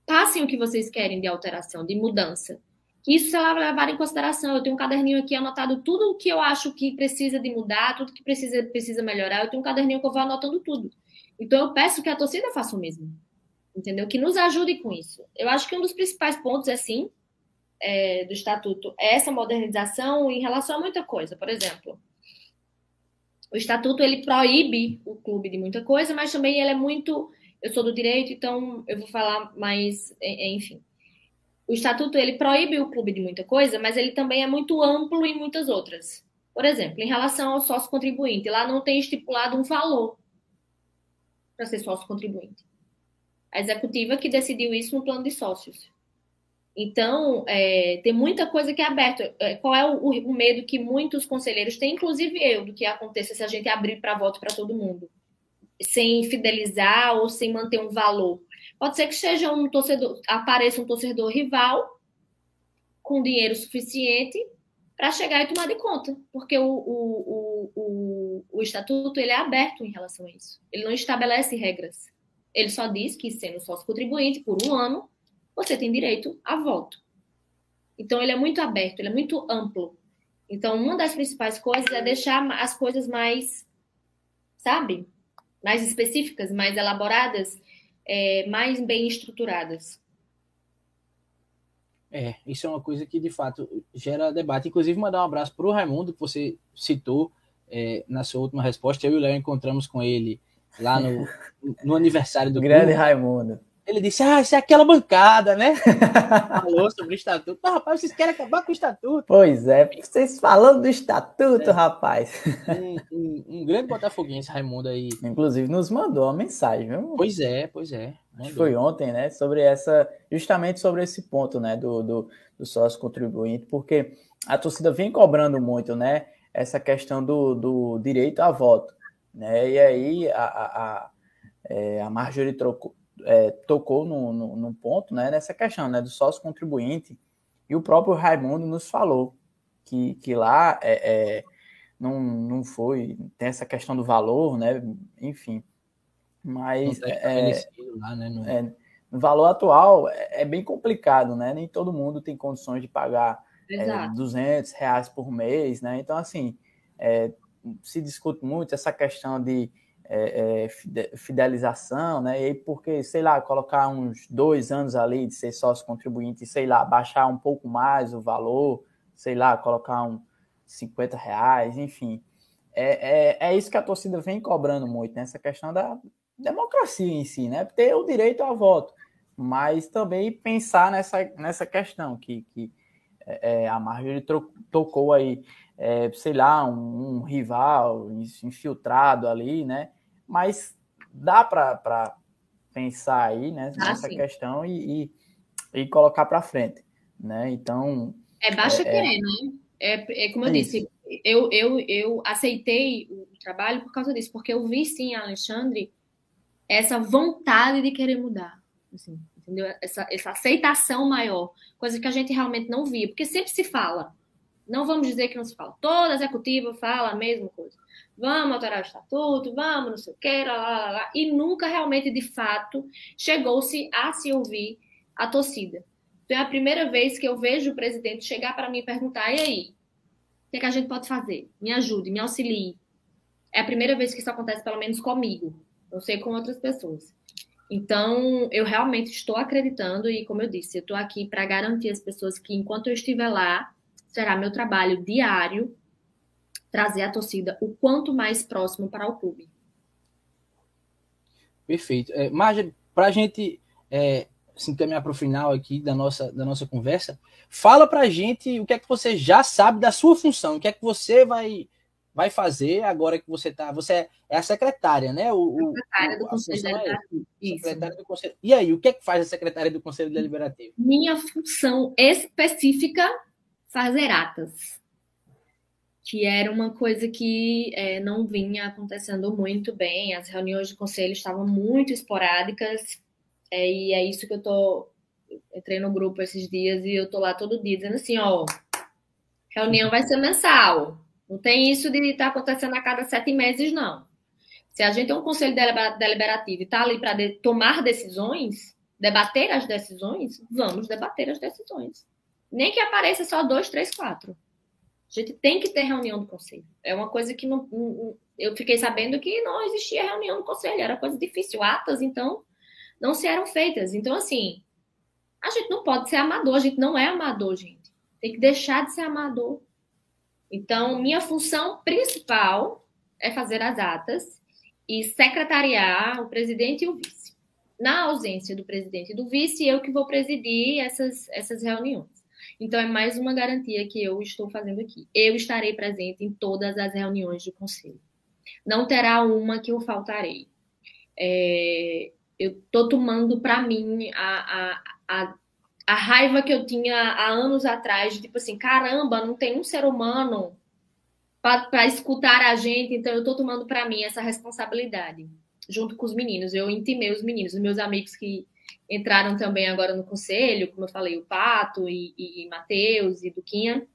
Passem o que vocês querem de alteração, de mudança. Isso se levar em consideração. Eu tenho um caderninho aqui anotado tudo o que eu acho que precisa de mudar, tudo que precisa, precisa melhorar. Eu tenho um caderninho que eu vou anotando tudo. Então eu peço que a torcida faça o mesmo. Entendeu? Que nos ajude com isso. Eu acho que um dos principais pontos é sim é, do estatuto é essa modernização em relação a muita coisa. Por exemplo, o estatuto ele proíbe o clube de muita coisa, mas também ele é muito. Eu sou do direito, então eu vou falar mais, enfim o estatuto ele proíbe o clube de muita coisa, mas ele também é muito amplo em muitas outras. Por exemplo, em relação ao sócio contribuinte, lá não tem estipulado um valor para ser sócio contribuinte. A executiva que decidiu isso no plano de sócios. Então, é, tem muita coisa que é aberta. É, qual é o, o, medo que muitos conselheiros têm, inclusive eu, do que aconteça se a gente abrir para voto para todo mundo? Sem fidelizar ou sem manter um valor. Pode ser que seja um torcedor, apareça um torcedor rival com dinheiro suficiente para chegar e tomar de conta, porque o, o, o, o, estatuto ele é aberto em relação a isso. Ele não estabelece regras. Ele só diz que sendo sócio contribuinte por um ano, você tem direito a voto. Então ele é muito aberto, ele é muito amplo. Então uma das principais coisas é deixar as coisas mais, sabe, mais específicas, mais elaboradas é, mais bem estruturadas. É, isso é uma coisa que de fato gera debate. Inclusive, mandar um abraço para o Raimundo, que você citou é, na sua última resposta. Eu e o Léo encontramos com ele lá no, no aniversário do Grande clube. Raimundo. Ele disse: Ah, isso é aquela bancada, né? Falou sobre o estatuto. Mas, rapaz, vocês querem acabar com o estatuto? Pois é, vocês falando do estatuto, é. rapaz. Um, um, um, grande botafoguense, Raimundo aí. Inclusive, nos mandou uma mensagem, viu? Pois é, pois é. Foi ontem, né? Sobre essa, justamente sobre esse ponto, né? Do, do, do sócio contribuinte, porque a torcida vem cobrando muito, né? Essa questão do, do direito a voto, né? E aí a, a, a, é, a Marjorie trocou é, tocou no, no, no, ponto, né, nessa questão, né, do sócio contribuinte, e o próprio Raimundo nos falou que, que lá é, é, não, não foi, tem essa questão do valor, né, enfim, mas é, lá, né, no... É, no valor atual é, é, bem complicado, né, nem todo mundo tem condições de pagar é, 200 reais por mês, né, então assim, é, se discute muito essa questão de é, é, fidelização, né? E porque, sei lá, colocar uns dois anos ali de ser sócio contribuinte, sei lá, baixar um pouco mais o valor, sei lá, colocar um 50 reais, enfim. É, é, é isso que a torcida vem cobrando muito, nessa né? questão da democracia em si, né? Ter o direito ao voto, mas também pensar nessa, nessa questão que, que é, é a Marjorie tocou aí, é, sei lá, um, um rival infiltrado ali, né? Mas dá para pensar aí né, ah, nessa sim. questão e, e, e colocar para frente. Né? Então. É baixa é, querer, né? É, é como eu é disse, eu, eu, eu aceitei o trabalho por causa disso, porque eu vi sim, Alexandre, essa vontade de querer mudar. Assim, entendeu? Essa, essa aceitação maior, coisa que a gente realmente não via, porque sempre se fala. Não vamos dizer que não se fala. Toda executiva fala a mesma coisa. Vamos alterar o estatuto, vamos não sei o que, lá, lá, lá, e nunca realmente, de fato, chegou-se a se ouvir a torcida. Então é a primeira vez que eu vejo o presidente chegar para mim e perguntar: e aí? O que, é que a gente pode fazer? Me ajude, me auxilie. É a primeira vez que isso acontece, pelo menos comigo. Não sei com outras pessoas. Então, eu realmente estou acreditando e, como eu disse, eu estou aqui para garantir às pessoas que, enquanto eu estiver lá, será meu trabalho diário trazer a torcida o quanto mais próximo para o clube. Perfeito. É, Marja, para a gente é, se encaminhar para o final aqui da nossa, da nossa conversa, fala para a gente o que é que você já sabe da sua função, o que é que você vai vai fazer agora que você está. Você é a secretária, né? O, secretária do Conselho é Deliberativo. É secretária do Conselho. E aí, o que é que faz a secretária do Conselho Deliberativo? Minha função específica fazer atas. Que era uma coisa que é, não vinha acontecendo muito bem. As reuniões de conselho estavam muito esporádicas. É, e é isso que eu tô. Entrei no grupo esses dias e eu tô lá todo dia dizendo assim: ó, reunião vai ser mensal não tem isso de estar tá acontecendo a cada sete meses, não. Se a gente tem um conselho deliberativo e está ali para de, tomar decisões, debater as decisões, vamos debater as decisões. Nem que apareça só dois, três, quatro. A gente tem que ter reunião do conselho. É uma coisa que não, eu fiquei sabendo que não existia reunião do conselho, era coisa difícil. Atas, então, não se eram feitas. Então, assim, a gente não pode ser amador, a gente não é amador, gente. Tem que deixar de ser amador. Então, minha função principal é fazer as atas e secretariar o presidente e o vice. Na ausência do presidente e do vice, eu que vou presidir essas, essas reuniões. Então, é mais uma garantia que eu estou fazendo aqui. Eu estarei presente em todas as reuniões do conselho. Não terá uma que eu faltarei. É, eu estou tomando para mim a, a, a a raiva que eu tinha há anos atrás, de tipo assim, caramba, não tem um ser humano para escutar a gente, então eu estou tomando para mim essa responsabilidade, junto com os meninos. Eu intimei os meninos, os meus amigos que entraram também agora no conselho, como eu falei, o Pato e, e, e Matheus e Duquinha.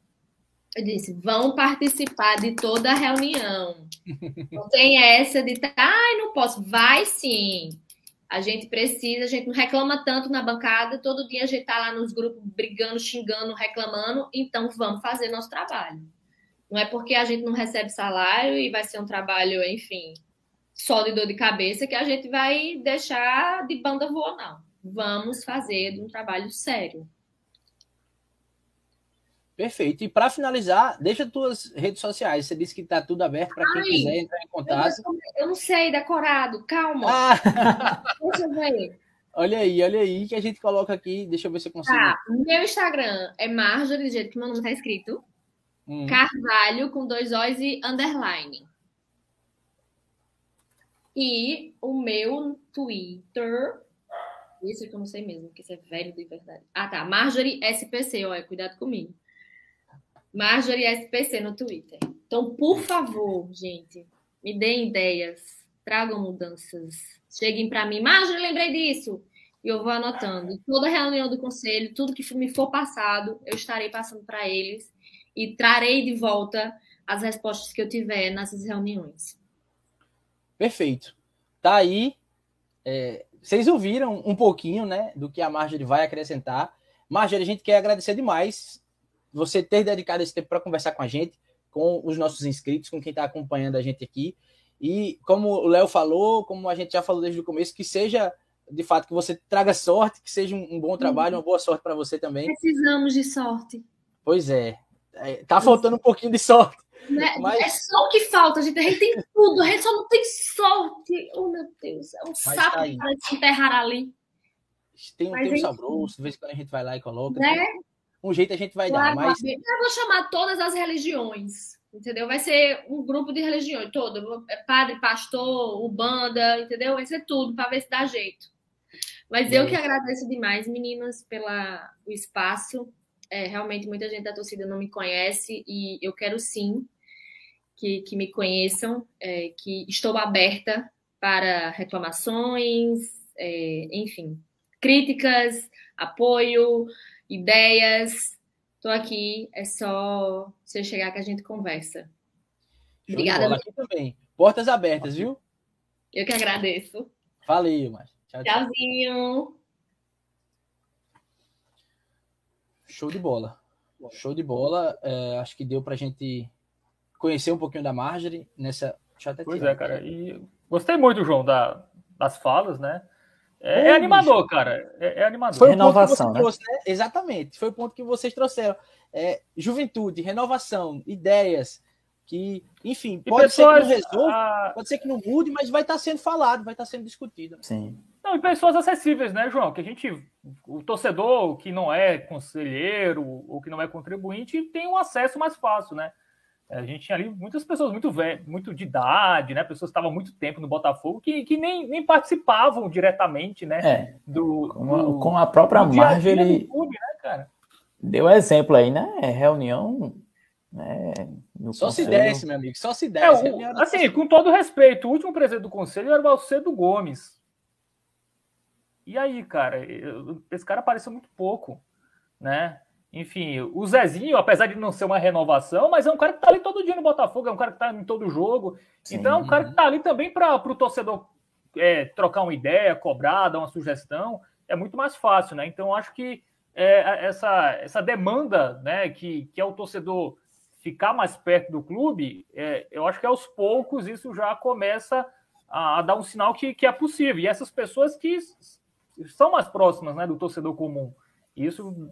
Eu disse, vão participar de toda a reunião. Não tem essa de, ai, não posso. Vai sim. A gente precisa, a gente não reclama tanto na bancada, todo dia a gente tá lá nos grupos brigando, xingando, reclamando, então vamos fazer nosso trabalho. Não é porque a gente não recebe salário e vai ser um trabalho, enfim, só de dor de cabeça que a gente vai deixar de banda voar, não. Vamos fazer um trabalho sério. Perfeito. E para finalizar, deixa tuas redes sociais. Você disse que está tudo aberto para quem quiser entrar em contato. Eu, eu, não sei, decorado. Calma. Ah. Deixa eu ver. Olha aí, olha aí, que a gente coloca aqui. Deixa eu ver se eu consigo. Tá. Meu Instagram é Marjorie, do jeito que meu nome está escrito. Hum. Carvalho, com dois O's e underline. E o meu Twitter. Isso que eu não sei mesmo, porque isso é velho de verdade. Ah, tá. Marjorie SPC, olha, cuidado comigo. Marjorie SPC no Twitter. Então, por favor, gente, me deem ideias, tragam mudanças. Cheguem para mim, Marjorie, lembrei disso. E eu vou anotando. Toda reunião do conselho, tudo que me for passado, eu estarei passando para eles e trarei de volta as respostas que eu tiver nessas reuniões. Perfeito. Tá aí. É, vocês ouviram um pouquinho, né, do que a Marjorie vai acrescentar. Marjorie, a gente quer agradecer demais você ter dedicado esse tempo para conversar com a gente, com os nossos inscritos, com quem está acompanhando a gente aqui. E como o Léo falou, como a gente já falou desde o começo, que seja de fato que você traga sorte, que seja um, bom trabalho, uhum. uma boa sorte para você também. Precisamos de sorte. Pois é. é tá faltando um pouquinho de sorte. Né? Mas... É só o que falta, gente. A gente tem tudo, a gente só não tem sorte. Oh, meu Deus, é um Mas sapo tá para se enterrar ali. Tem, tem um saboroso, de vez em quando a gente vai lá e coloca. Né? um jeito a gente vai claro, dar. Mas... Eu vou chamar todas as religiões, entendeu? Vai ser um grupo de religiões todo. É padre, pastor, ubanda, entendeu? Vai ser tudo para ver se dá jeito. Mas é. eu que agradeço demais, meninas, pelo espaço. É, realmente muita gente da torcida não me conhece e eu quero sim que, que me conheçam, é, que estou aberta para reclamações, é, enfim, críticas, apoio, ideias. Estou aqui, é só você chegar que a gente conversa. Obrigada. Aqui também. Portas abertas, viu? Eu que agradeço. Valeu, mas. Tchau, Tchauzinho. Show de bola. Show de bola. É, acho que deu para a gente conhecer um pouquinho da Marjorie nessa. pois é, cara. E gostei muito, João, da, das falas, né? É, é animador, cara. É, é, animador. Foi renovação, né? Trouxe, né? Exatamente. Foi o ponto que vocês trouxeram. É, juventude, renovação, ideias que, enfim, pode pessoas, ser que não resolva, a... pode ser que não mude, mas vai estar sendo falado, vai estar sendo discutido. Sim. Não, e pessoas acessíveis, né, João? Que a gente, o torcedor que não é conselheiro ou que não é contribuinte, tem um acesso mais fácil, né? A gente tinha ali muitas pessoas muito velhas, muito de idade, né? Pessoas que estavam muito tempo no Botafogo que, que nem, nem participavam diretamente, né? É. Do, com, a, do, com a própria Marjorie. Clube, né, cara? Deu exemplo aí, né? Reunião. Né, só conselho. se desse, meu amigo, só se desse. É, o, assim, com todo respeito, o último presidente do conselho era o Alcedo Gomes. E aí, cara, esse cara apareceu muito pouco, né? Enfim, o Zezinho, apesar de não ser uma renovação, mas é um cara que tá ali todo dia no Botafogo, é um cara que tá em todo jogo. Sim. Então é um cara que tá ali também para o torcedor é, trocar uma ideia, cobrar, dar uma sugestão. É muito mais fácil, né? Então acho que é, essa, essa demanda, né, que, que é o torcedor ficar mais perto do clube, é, eu acho que aos poucos isso já começa a, a, dar um sinal que, que é possível. E essas pessoas que são mais próximas né, do torcedor comum. Isso,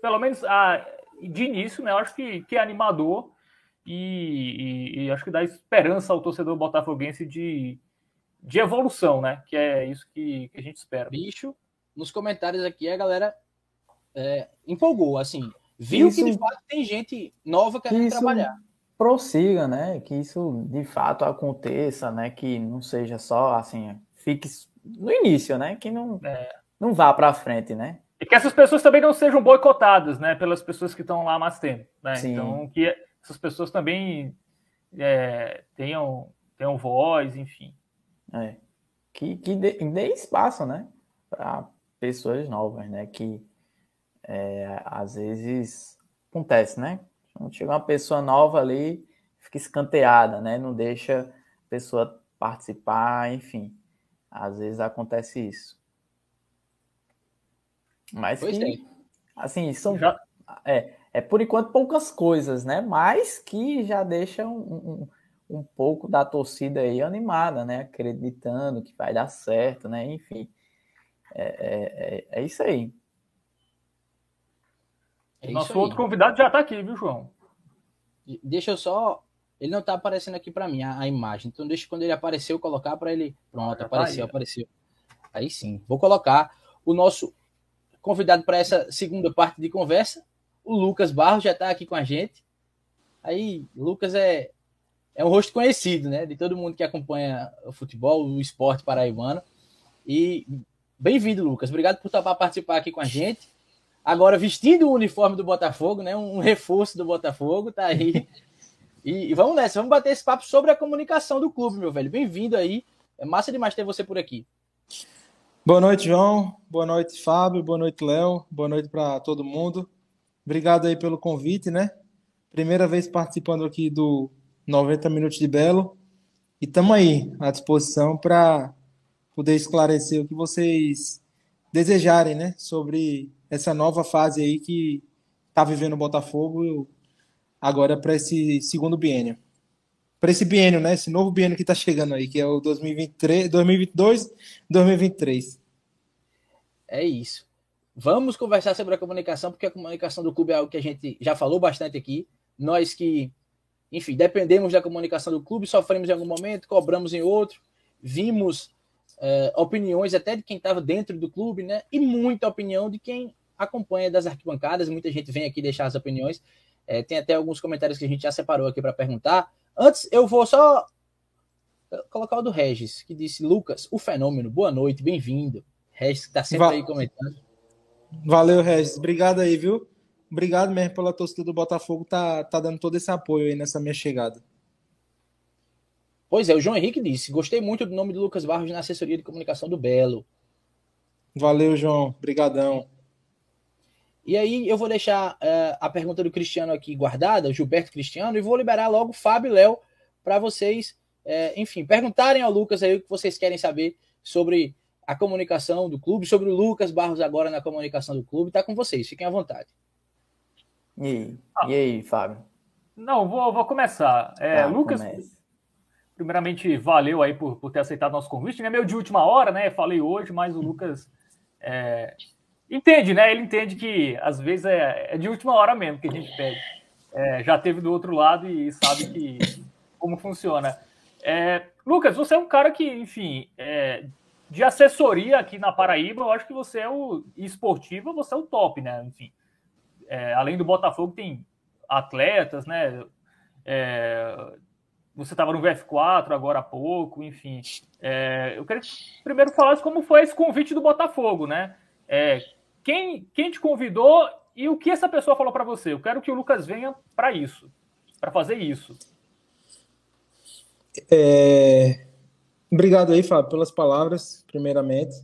pelo menos a, de início, né, eu acho que, que é animador e, e, e, acho que dá esperança ao torcedor botafoguense de, de evolução, né? Que é isso que, que a gente espera. Bicho, nos comentários aqui a galera é, empolgou, assim, viu isso, que de fato tem gente nova querendo que trabalhar. Prossiga, né? Que isso de fato aconteça, né? Que não seja só assim, fique no início, né? Que não, é. não vá para frente, né? E que essas pessoas também não sejam boicotadas, né? Pelas pessoas que estão lá há mais tempo, né? Sim. Então, que essas pessoas também é, tenham, tenham voz, enfim. É. Que, que dê, dê espaço, né? Para pessoas novas, né? Que é, às vezes acontece, né? Quando chega uma pessoa nova ali, fica escanteada, né? Não deixa a pessoa participar, enfim. Às vezes acontece isso. Mas pois que, é. assim, são já... é, é por enquanto poucas coisas, né? Mas que já deixam um, um, um, pouco da torcida aí animada, né? Acreditando que vai dar certo, né? Enfim, é, é, é, é isso aí. É Nosso outro convidado já está aqui, viu, João? Deixa eu só ele não tá aparecendo aqui para mim a, a, imagem. Então deixa quando ele apareceu colocar para ele. Pronto, ah, apareceu, aí, apareceu. Aí sim. Vou colocar o nosso convidado para essa segunda parte de conversa. O Lucas Barros já está aqui com a gente. Aí, Lucas é é um rosto conhecido, né, de todo mundo que acompanha o futebol, o esporte paraibano. E bem-vindo, Lucas. Obrigado por topar participar aqui com a gente. Agora vestindo o uniforme do Botafogo, né, um reforço do Botafogo, tá aí. E, e, vamos nessa, vamos bater esse papo sobre a comunicação do clube, meu velho. Bem-vindo aí. É massa demais ter você por aqui. Boa noite, João. Boa noite, Fábio. Boa noite, Léo. Boa noite para todo mundo. Obrigado aí pelo convite, né? Primeira vez participando aqui do 90 Minutos de Belo. E estamos aí à disposição para poder esclarecer o que vocês desejarem, né? Sobre essa nova fase aí que está vivendo o Botafogo agora para esse segundo biênio. Para esse biênio, né? Esse novo biênio que está chegando aí, que é o 2023, 2022, 2023. É isso. Vamos conversar sobre a comunicação, porque a comunicação do clube é algo que a gente já falou bastante aqui. Nós que, enfim, dependemos da comunicação do clube, sofremos em algum momento, cobramos em outro, vimos é, opiniões até de quem estava dentro do clube, né? E muita opinião de quem acompanha das arquibancadas. Muita gente vem aqui deixar as opiniões. É, tem até alguns comentários que a gente já separou aqui para perguntar. Antes, eu vou só colocar o do Regis, que disse: Lucas, o fenômeno, boa noite, bem-vindo. Regis, que está sempre Va aí comentando. Valeu, Regis. Obrigado aí, viu? Obrigado mesmo pela torcida do Botafogo, tá, tá dando todo esse apoio aí nessa minha chegada. Pois é, o João Henrique disse: gostei muito do nome do Lucas Barros na assessoria de comunicação do Belo. Valeu, João. Obrigadão. E aí eu vou deixar uh, a pergunta do Cristiano aqui guardada, Gilberto Cristiano, e vou liberar logo Fábio e Léo para vocês, uh, enfim, perguntarem ao Lucas aí o que vocês querem saber sobre a comunicação do clube, sobre o Lucas Barros agora na comunicação do clube. Está com vocês, fiquem à vontade. E aí, ah, e aí Fábio? Não, vou, vou começar. É, ah, Lucas, comece. primeiramente, valeu aí por, por ter aceitado nosso convite. É meio de última hora, né? Falei hoje, mas o Lucas é, entende, né? Ele entende que às vezes é, é, de última hora mesmo que a gente pede. É, já teve do outro lado e sabe que como funciona. É, Lucas, você é um cara que, enfim, é, de assessoria aqui na Paraíba, eu acho que você é o esportiva, você é o top, né? Enfim, é, além do Botafogo, tem atletas, né? É, você estava no VF4 agora há pouco, enfim. Eu queria primeiro falar como foi esse convite do Botafogo, né? É, quem, quem te convidou e o que essa pessoa falou para você? Eu quero que o Lucas venha para isso, para fazer isso. É... Obrigado aí, Fábio, pelas palavras, primeiramente.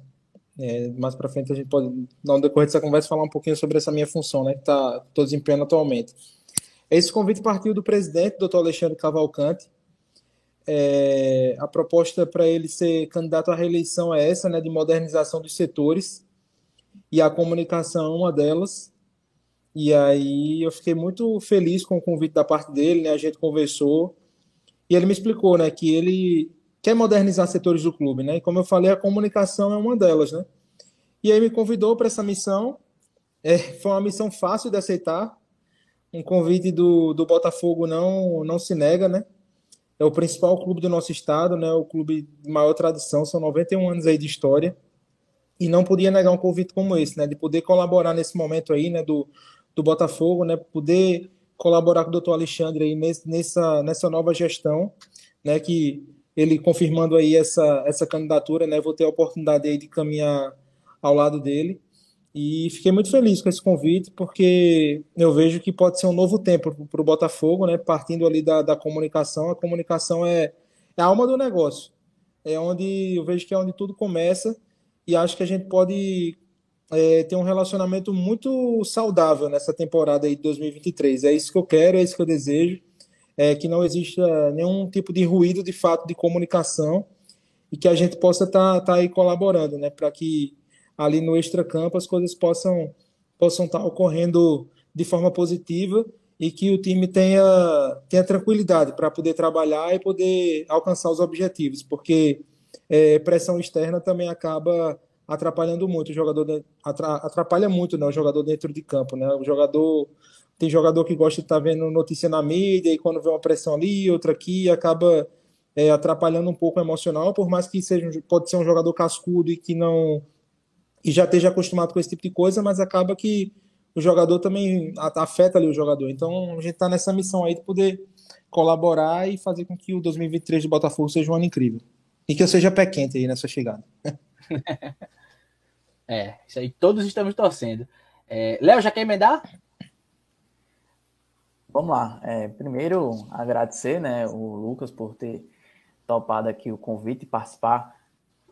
É, mais para frente a gente pode, no decorrer dessa conversa, falar um pouquinho sobre essa minha função, né, que tá, estou desempenhando atualmente. Esse convite partiu do presidente, doutor Alexandre Cavalcante. É, a proposta para ele ser candidato à reeleição é essa, né, de modernização dos setores, e a comunicação é uma delas. E aí eu fiquei muito feliz com o convite da parte dele, né, a gente conversou, e ele me explicou, né, que ele quer modernizar setores do clube, né? E como eu falei, a comunicação é uma delas, né? E aí me convidou para essa missão. É, foi uma missão fácil de aceitar. Um convite do, do Botafogo não não se nega, né? É o principal clube do nosso estado, né? O clube de maior tradição, são 91 anos aí de história. E não podia negar um convite como esse, né? De poder colaborar nesse momento aí, né? Do, do Botafogo, né? Poder colaborar com o doutor Alexandre aí nessa, nessa nova gestão, né? Que ele confirmando aí essa, essa candidatura, né? Vou ter a oportunidade aí de caminhar ao lado dele. E fiquei muito feliz com esse convite, porque eu vejo que pode ser um novo tempo para o Botafogo, né? Partindo ali da, da comunicação. A comunicação é, é a alma do negócio. É onde eu vejo que é onde tudo começa. E acho que a gente pode é, ter um relacionamento muito saudável nessa temporada aí de 2023. É isso que eu quero, é isso que eu desejo é, que não exista nenhum tipo de ruído de fato de comunicação e que a gente possa estar tá, tá aí colaborando, né, para que ali no extracampo as coisas possam possam estar tá ocorrendo de forma positiva e que o time tenha tenha tranquilidade para poder trabalhar e poder alcançar os objetivos, porque é, pressão externa também acaba atrapalhando muito o jogador atrapalha muito né, o jogador dentro de campo, né? O jogador tem jogador que gosta de estar tá vendo notícia na mídia e quando vê uma pressão ali, outra aqui, acaba é, atrapalhando um pouco o emocional, por mais que seja pode ser um jogador cascudo e que não e já esteja acostumado com esse tipo de coisa, mas acaba que o jogador também afeta ali o jogador. Então a gente está nessa missão aí de poder colaborar e fazer com que o 2023 de Botafogo seja um ano incrível. E que eu seja pé quente aí nessa chegada. é, isso aí todos estamos torcendo. É, Léo, já quer emendar? Vamos lá. É, primeiro, agradecer né, o Lucas por ter topado aqui o convite e participar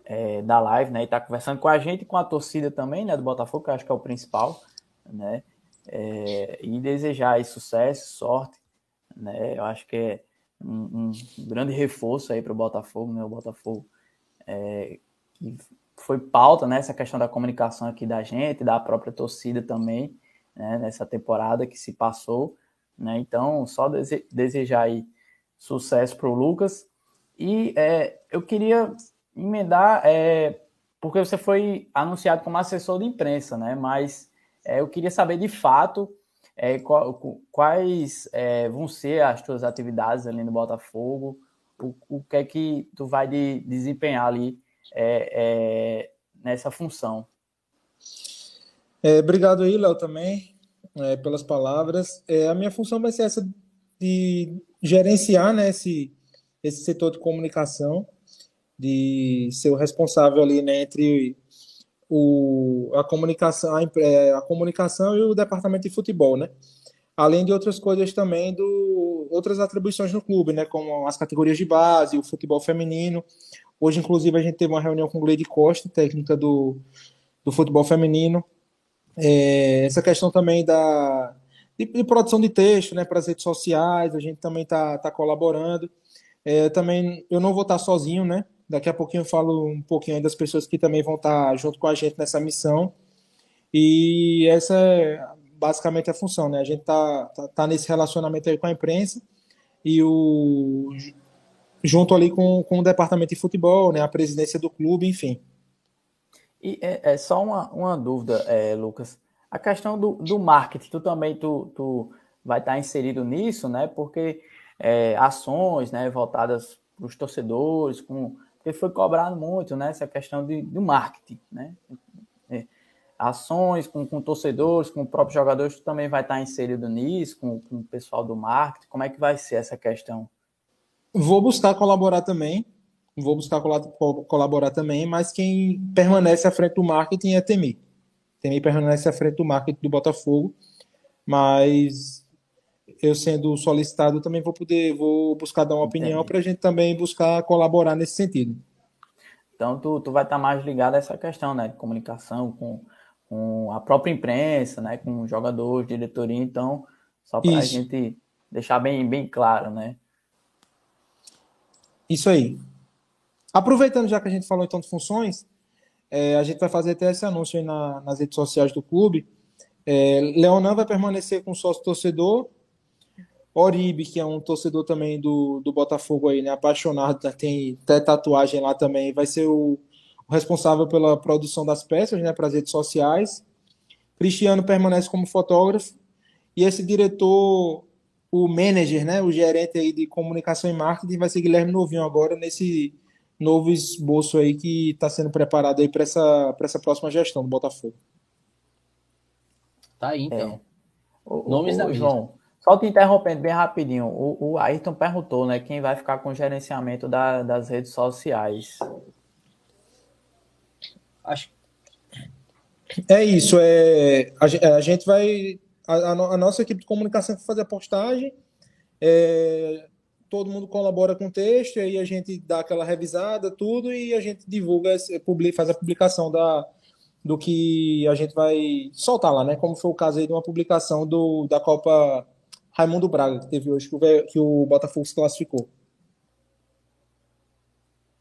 é, da live, né? E estar tá conversando com a gente e com a torcida também, né? Do Botafogo, que eu acho que é o principal, né? É, e desejar aí sucesso, sorte, né? Eu acho que é um, grande reforço aí para o Botafogo, né? O Botafogo é, que foi pauta, né? Essa questão da comunicação aqui da gente, da própria torcida também, né? Nessa temporada que se passou. Né? Então, só dese desejar aí sucesso para o Lucas. E é, eu queria emendar, é, porque você foi anunciado como assessor de imprensa, né? mas é, eu queria saber de fato é, quais é, vão ser as tuas atividades ali no Botafogo, o, o que é que tu vai de, desempenhar ali é, nessa função. obrigado aí, Léo, também é, pelas palavras. É, a minha função vai ser essa de gerenciar né, esse, esse setor de comunicação, de ser o responsável ali né, entre o, a, comunicação, a, é, a, comunicação e o departamento de futebol, né? Além de outras coisas também, do, outras atribuições no clube, né? Como as categorias de base, o futebol feminino. Hoje, inclusive, a gente teve uma reunião com o Gleide Costa, técnica do, do futebol feminino. É, essa questão também da de, de, produção de texto, né, para as redes sociais, a gente também está tá colaborando. É, também eu não vou estar sozinho, né? Daqui a pouquinho eu falo um pouquinho das pessoas que também vão estar junto com a gente nessa missão. E essa é basicamente a função, né? A gente tá, tá, tá nesse relacionamento aí com a imprensa e o junto ali com, com o departamento de futebol, né? A presidência do clube, enfim. E é, é só uma, uma dúvida, é, Lucas. A questão do, do marketing, tu também tu, tu vai estar inserido nisso, né? Porque é, ações, né, voltadas para os torcedores, com porque foi cobrado muito, né, essa questão de, do marketing, né? É, ações com, com torcedores, com próprios jogadores, tu também vai estar inserido nisso, com, com o pessoal do marketing. Como é que vai ser essa questão? Vou buscar colaborar também, vou buscar colaborar também, mas quem permanece à frente do marketing é Temi. Temi permanece à frente do marketing do Botafogo, mas eu sendo solicitado também vou poder, vou buscar dar uma opinião para a gente também buscar colaborar nesse sentido. Então, tu, tu vai estar mais ligado a essa questão, né, de comunicação com, com a própria imprensa, né, com jogadores, diretoria, então, só para a gente deixar bem, bem claro, né. Isso aí. Aproveitando já que a gente falou então de funções, é, a gente vai fazer até esse anúncio aí na, nas redes sociais do clube. É, Leonan vai permanecer com sócio torcedor Oribe, que é um torcedor também do, do Botafogo aí, né? Apaixonado, tem até tatuagem lá também, vai ser o, o responsável pela produção das peças, né? Para as redes sociais. Cristiano permanece como fotógrafo. E esse diretor, o manager, né? O gerente aí de comunicação e marketing vai ser Guilherme Novinho agora nesse novo esboço aí que está sendo preparado aí para essa, essa próxima gestão do Botafogo. Tá aí, então. É. O, Nomes o, da João, só te interrompendo bem rapidinho, o, o Ayrton perguntou, né, quem vai ficar com o gerenciamento da, das redes sociais. Acho é isso, é, a, a gente vai, a, a, nossa equipe de comunicação vai fazer a postagem, é, todo mundo colabora com o texto, aí a gente dá aquela revisada, tudo, e a gente divulga, publica, faz a publicação da, do que a gente vai soltar lá, né? Como foi o caso aí de uma publicação do, da Copa Raimundo Braga, que teve hoje, que o, que o Botafogo se classificou.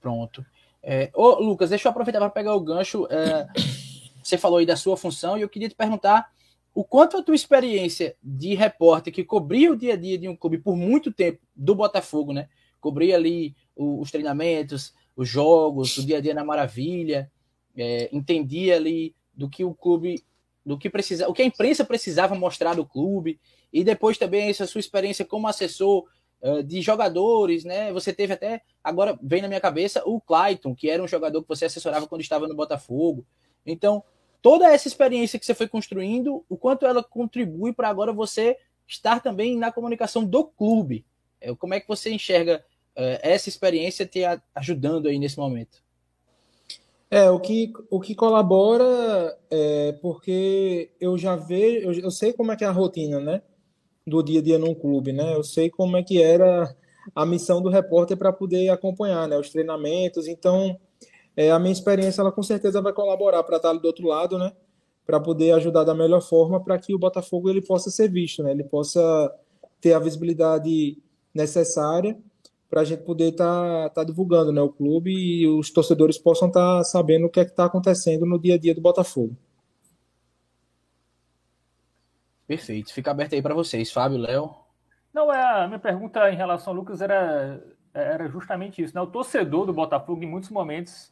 Pronto. É, ô, Lucas, deixa eu aproveitar para pegar o gancho. É, você falou aí da sua função e eu queria te perguntar o quanto a tua experiência de repórter que cobria o dia a dia de um clube por muito tempo do Botafogo, né? Cobria ali os treinamentos, os jogos, o dia a dia na Maravilha, é, entendia ali do que o clube, do que precisa, o que a imprensa precisava mostrar do clube e depois também essa sua experiência como assessor uh, de jogadores, né? Você teve até, agora vem na minha cabeça, o Clayton, que era um jogador que você assessorava quando estava no Botafogo. Então, toda essa experiência que você foi construindo, o quanto ela contribui para agora você estar também na comunicação do clube. É, como é que você enxerga uh, essa experiência te ajudando aí nesse momento? É, o que, o que colabora é porque eu já vejo, eu, eu sei como é que é a rotina, né? Do dia a dia num clube, né? Eu sei como é que era a missão do repórter para poder acompanhar, né? Os treinamentos. Então, é, a minha experiência, ela com certeza vai colaborar para estar do outro lado, né? Para poder ajudar da melhor forma para que o Botafogo ele possa ser visto, né? Ele possa ter a visibilidade necessária para a gente poder estar tá, tá divulgando né, o clube e os torcedores possam estar tá sabendo o que é que está acontecendo no dia a dia do Botafogo. Perfeito. Fica aberto aí para vocês, Fábio, Léo. Não, é, a minha pergunta em relação ao Lucas era, era justamente isso. Né? O torcedor do Botafogo, em muitos momentos,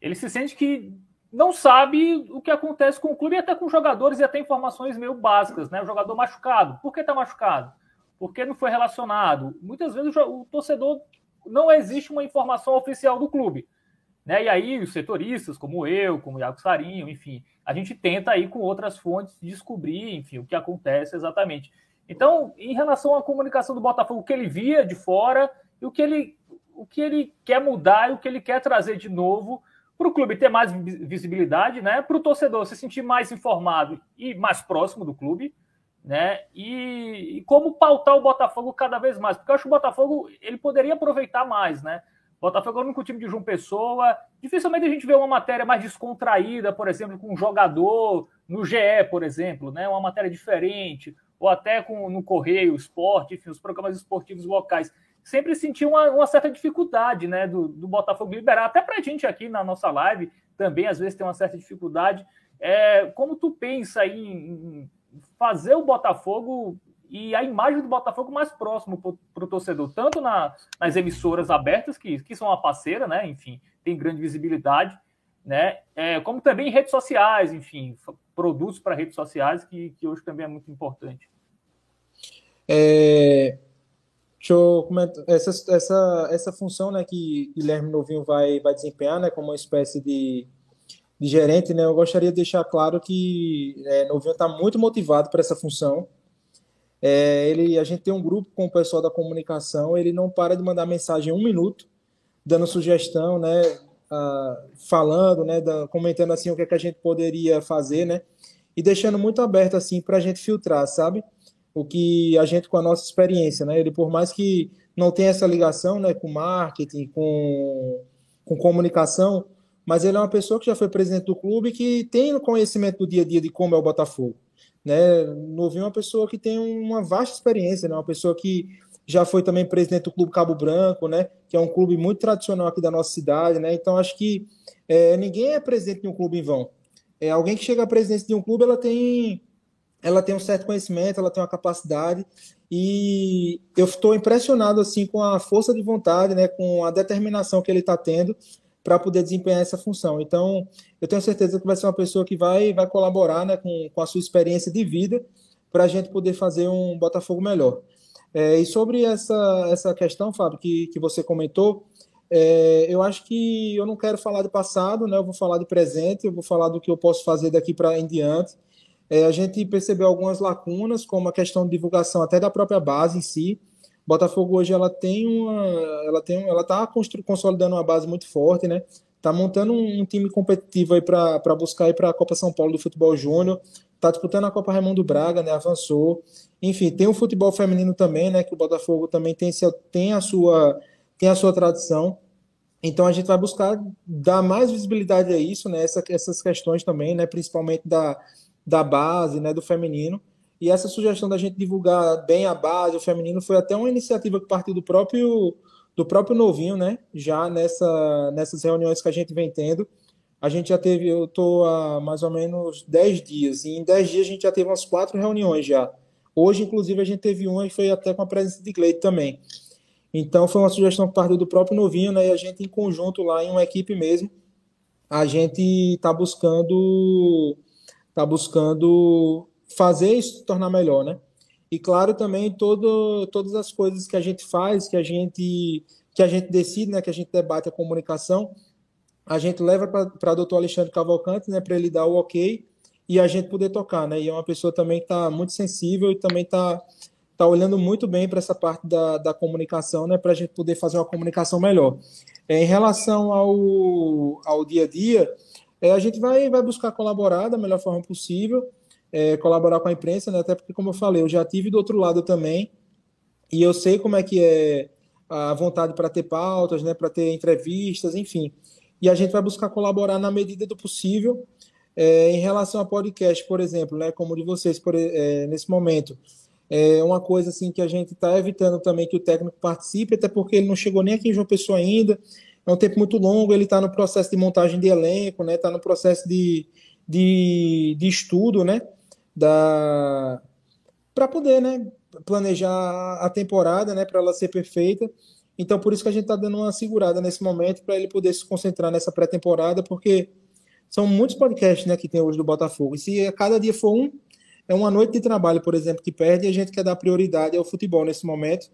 ele se sente que não sabe o que acontece com o clube e até com jogadores e até informações meio básicas, né? O jogador machucado. Por que está machucado? Por que não foi relacionado? Muitas vezes o torcedor não existe uma informação oficial do clube. Né? E aí os setoristas, como eu, como o Iago Sarinho, enfim, a gente tenta aí com outras fontes descobrir, enfim, o que acontece exatamente. Então, em relação à comunicação do Botafogo, o que ele via de fora e o que ele, o que ele quer mudar e o que ele quer trazer de novo para o clube ter mais visibilidade, né? Para o torcedor se sentir mais informado e mais próximo do clube, né? E, e, como pautar o Botafogo cada vez mais, porque eu acho que o Botafogo ele poderia aproveitar mais, né? Botafogo é o único time de João Pessoa. Dificilmente a gente vê uma matéria mais descontraída, por exemplo, com um jogador no GE, por exemplo, né? Uma matéria diferente, ou até com no Correio, Esporte, enfim, os programas esportivos locais. Sempre senti uma, uma certa dificuldade, né, do, do Botafogo liberar. Até para a gente aqui na nossa live também às vezes tem uma certa dificuldade. É, como tu pensa em, em fazer o Botafogo e a imagem do Botafogo mais próximo para o torcedor, tanto na, nas emissoras abertas, que, que são uma parceira, né? Enfim, tem grande visibilidade, né? É, como também em redes sociais, enfim, produtos para redes sociais, que, que hoje também é muito importante. É, deixa eu comentar, essa, essa, essa função né, que Guilherme Novinho vai, vai desempenhar, né, como uma espécie de, de gerente, né, eu gostaria de deixar claro que é, Novinho está muito motivado para essa função, é, ele, a gente tem um grupo com o pessoal da comunicação, ele não para de mandar mensagem um minuto, dando sugestão, né, uh, falando, né, da, comentando assim o que, é que a gente poderia fazer, né, e deixando muito aberto assim para a gente filtrar, sabe? O que a gente com a nossa experiência, né? Ele por mais que não tenha essa ligação, né, com marketing, com, com comunicação, mas ele é uma pessoa que já foi presidente do clube que tem conhecimento do dia a dia de como é o Botafogo né? Novinho é uma pessoa que tem uma vasta experiência, né? Uma pessoa que já foi também presidente do Clube Cabo Branco, né? Que é um clube muito tradicional aqui da nossa cidade, né? Então acho que é, ninguém é presidente de um clube em vão. É alguém que chega à presidência de um clube, ela tem ela tem um certo conhecimento, ela tem uma capacidade e eu estou impressionado assim com a força de vontade, né? Com a determinação que ele está tendo para poder desempenhar essa função. Então, eu tenho certeza que vai ser uma pessoa que vai, vai colaborar né, com, com a sua experiência de vida para a gente poder fazer um Botafogo melhor. É, e sobre essa, essa questão, Fábio, que, que você comentou, é, eu acho que eu não quero falar de passado, né, eu vou falar de presente, eu vou falar do que eu posso fazer daqui para em diante. É, a gente percebeu algumas lacunas, como a questão de divulgação até da própria base em si, Botafogo hoje ela tem uma, ela tem, ela está consolidando uma base muito forte, né? Tá montando um, um time competitivo aí para buscar ir para a Copa São Paulo do futebol júnior. Tá disputando a Copa Raimundo Braga, né? Avançou. Enfim, tem o futebol feminino também, né? Que o Botafogo também tem, tem a sua tem a sua tradição. Então a gente vai buscar dar mais visibilidade a isso, né? Essa, essas questões também, né? Principalmente da, da base, né? Do feminino e essa sugestão da gente divulgar bem a base, o feminino, foi até uma iniciativa que partiu do próprio do próprio novinho, né? Já nessa, nessas reuniões que a gente vem tendo. A gente já teve, eu estou há mais ou menos 10 dias, e em 10 dias a gente já teve umas quatro reuniões já. Hoje, inclusive, a gente teve uma e foi até com a presença de Gleito também. Então, foi uma sugestão que partiu do próprio novinho, né? E a gente, em conjunto, lá em uma equipe mesmo, a gente está buscando, tá buscando fazer isso se tornar melhor, né? E claro também todo, todas as coisas que a gente faz, que a gente que a gente decide, né, que a gente debate a comunicação, a gente leva para o doutor Alexandre Cavalcante, né, para ele dar o ok e a gente poder tocar, né? E é uma pessoa também que está muito sensível e também está tá olhando muito bem para essa parte da, da comunicação, né, para a gente poder fazer uma comunicação melhor. É, em relação ao, ao dia a dia, é, a gente vai, vai buscar colaborar da melhor forma possível é, colaborar com a imprensa, né? até porque, como eu falei, eu já tive do outro lado também, e eu sei como é que é a vontade para ter pautas, né? para ter entrevistas, enfim. E a gente vai buscar colaborar na medida do possível. É, em relação a podcast, por exemplo, né, como de vocês por, é, nesse momento, é uma coisa assim que a gente está evitando também que o técnico participe, até porque ele não chegou nem aqui em João Pessoa ainda, é um tempo muito longo, ele está no processo de montagem de elenco, né, está no processo de, de, de estudo, né, da para poder, né, planejar a temporada, né, para ela ser perfeita. Então, por isso que a gente está dando uma segurada nesse momento para ele poder se concentrar nessa pré-temporada, porque são muitos podcasts, né, que tem hoje do Botafogo. E se a cada dia for um, é uma noite de trabalho, por exemplo, que perde e a gente quer dar prioridade ao futebol nesse momento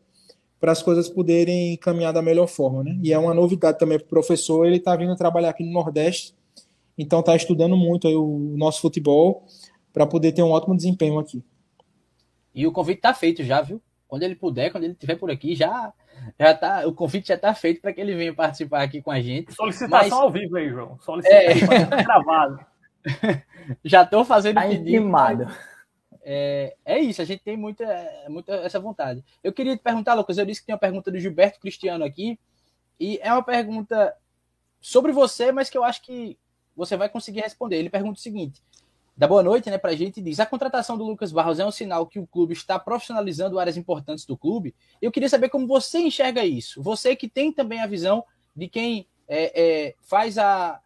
para as coisas poderem caminhar da melhor forma, né? E é uma novidade também para o professor, ele está vindo trabalhar aqui no Nordeste, então está estudando muito o nosso futebol para poder ter um ótimo desempenho aqui. E o convite está feito já, viu? Quando ele puder, quando ele estiver por aqui, já já tá, o convite já está feito para que ele venha participar aqui com a gente. Solicitação Mas... ao vivo aí, João. Solicitação é... gravado. já estou fazendo tá pedido. É, é isso, a gente tem muita, muita essa vontade. Eu queria te perguntar, Lucas, eu disse que tem uma pergunta do Gilberto Cristiano aqui, E é uma pergunta sobre você, mas que eu acho que você vai conseguir responder. Ele pergunta o seguinte: da boa noite, né, pra gente, diz: a contratação do Lucas Barros é um sinal que o clube está profissionalizando áreas importantes do clube. Eu queria saber como você enxerga isso. Você que tem também a visão de quem é, é, faz a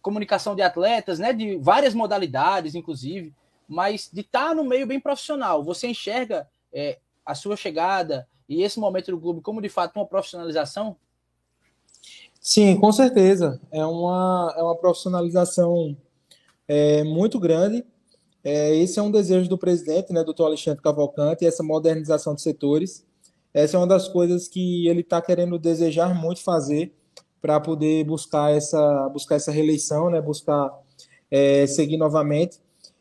comunicação de atletas, né, de várias modalidades, inclusive, mas de estar tá no meio bem profissional. Você enxerga é, a sua chegada e esse momento do clube como de fato uma profissionalização? Sim, com certeza. É uma, é uma profissionalização é, muito grande. É, esse é um desejo do presidente, né, doutor Alexandre Cavalcante, essa modernização de setores. Essa é uma das coisas que ele está querendo desejar muito fazer para poder buscar essa, buscar essa reeleição, né, buscar é, seguir novamente.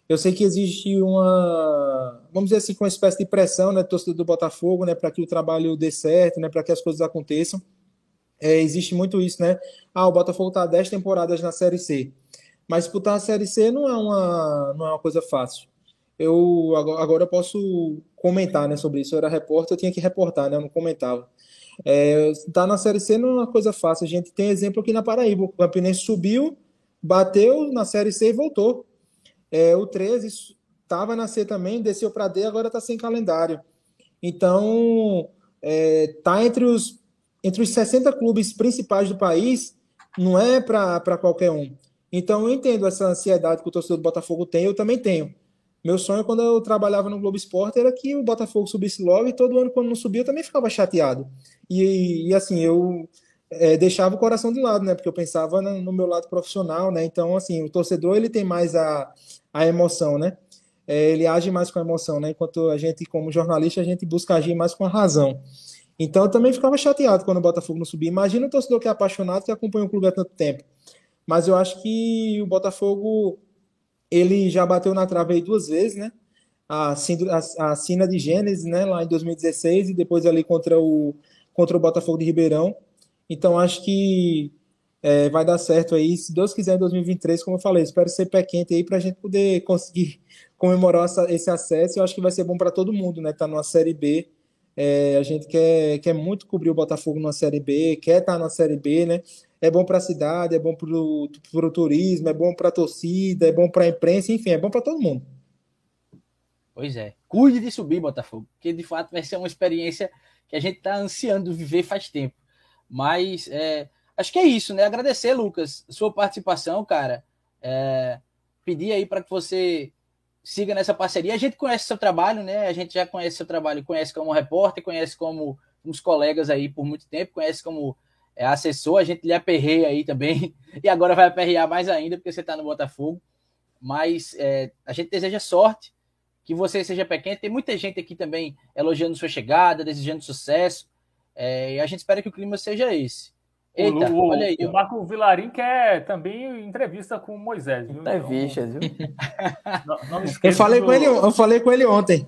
Eu sei que existe uma, vamos dizer assim, uma espécie de pressão, né, torcedor do Botafogo, né, para que o trabalho dê certo, né, para que as coisas aconteçam. É, existe muito isso, né? Ah, o Botafogo está 10 temporadas na Série C. Mas disputar a Série C não é uma, não é uma coisa fácil. Eu agora eu posso comentar né, sobre isso. Eu era repórter, eu tinha que reportar, né? Eu não comentava. É, tá na Série C não é uma coisa fácil. A gente tem exemplo aqui na Paraíba. O Campinense subiu, bateu na Série C e voltou. É, o 13 estava na C também, desceu para D, agora está sem calendário. Então, é, tá entre os, entre os 60 clubes principais do país, não é para qualquer um. Então eu entendo essa ansiedade que o torcedor do Botafogo tem, eu também tenho. Meu sonho quando eu trabalhava no Globo Esporte era que o Botafogo subisse logo e todo ano quando não subia eu também ficava chateado. E, e assim, eu é, deixava o coração de lado, né? Porque eu pensava no, no, meu lado profissional, né? Então, assim, o torcedor ele tem mais a, a emoção, né? É, ele age mais com a emoção, né? Enquanto a gente, como jornalista, a gente busca agir mais com a razão. Então, eu também ficava chateado quando o Botafogo não subia. Imagina o torcedor que é apaixonado, que acompanha o clube há tanto tempo mas eu acho que o Botafogo ele já bateu na trave aí duas vezes, né? A, a, Sina de Gênesis, né? Lá em 2016 e depois ali contra o contra o Botafogo de Ribeirão. Então acho que é, vai dar certo aí, se Deus quiser, em 2023, como eu falei, espero ser pé quente aí para a gente poder conseguir comemorar essa, esse acesso. Eu acho que vai ser bom para todo mundo, né? Tá numa Série B. É, a gente quer, quer muito cobrir o Botafogo na Série B, quer estar tá na Série B, né? É bom para a cidade, é bom para o turismo, é bom para a torcida, é bom para a imprensa, enfim, é bom para todo mundo. Pois é. Cuide de subir, Botafogo, porque de fato vai ser uma experiência que a gente está ansiando viver faz tempo. Mas é, acho que é isso, né? Agradecer, Lucas, sua participação, cara. É, pedir aí para que você siga nessa parceria. A gente conhece seu trabalho, né? A gente já conhece seu trabalho, conhece como repórter, conhece como uns colegas aí por muito tempo, conhece como é assessor, a gente lhe aperreia aí também, e agora vai aperrear mais ainda, porque você está no Botafogo. Mas é, a gente deseja sorte, que você seja pequeno. Tem muita gente aqui também elogiando sua chegada, desejando sucesso. É, e a gente espera que o clima seja esse. Eita, o, olha aí. O Marco Vilarim quer também entrevista com o Moisés. Viu? Entrevistas, viu? não, não eu, falei do... com ele, eu falei com ele ontem.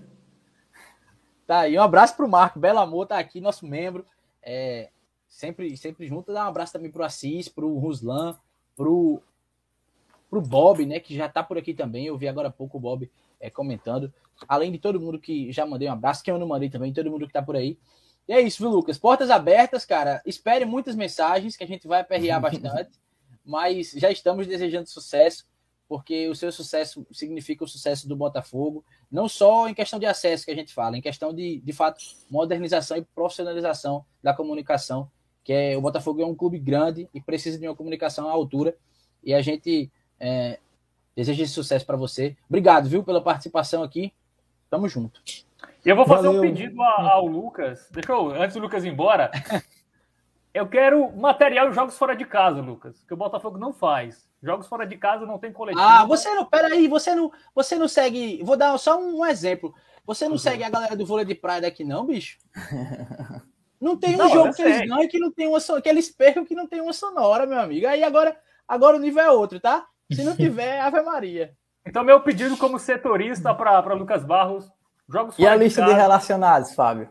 Tá, e um abraço para o Marco. Belo Amor tá aqui, nosso membro. É, sempre, sempre junto. Dá um abraço também pro Assis, pro Ruslan, pro, pro Bob, né? Que já tá por aqui também. Eu vi agora há pouco o Bob é, comentando. Além de todo mundo que já mandei um abraço, que eu não mandei também, todo mundo que tá por aí. E é isso, viu, Lucas? Portas abertas, cara. Espere muitas mensagens que a gente vai aperrear bastante. mas já estamos desejando sucesso, porque o seu sucesso significa o sucesso do Botafogo, não só em questão de acesso que a gente fala, em questão de, de fato, modernização e profissionalização da comunicação que é o Botafogo é um clube grande e precisa de uma comunicação à altura. E a gente é, deseja esse sucesso para você. Obrigado, viu, pela participação aqui. Tamo junto. Eu vou fazer Valeu. um pedido ao Lucas. Deixa eu, antes do Lucas ir embora. Eu quero material de jogos fora de casa, Lucas, que o Botafogo não faz. Jogos fora de casa não tem coletivo. Ah, você não, peraí, você não, você não segue. Vou dar só um exemplo. Você não uhum. segue a galera do vôlei de praia daqui, não, bicho? Não tem um não, jogo que eles ganham que não tem uma que eles percam que não tem uma sonora, meu amigo. Aí agora, agora o nível é outro, tá? Se não tiver, Ave Maria. Então, meu pedido como setorista para Lucas Barros, jogos E a lista de, de relacionados, Fábio?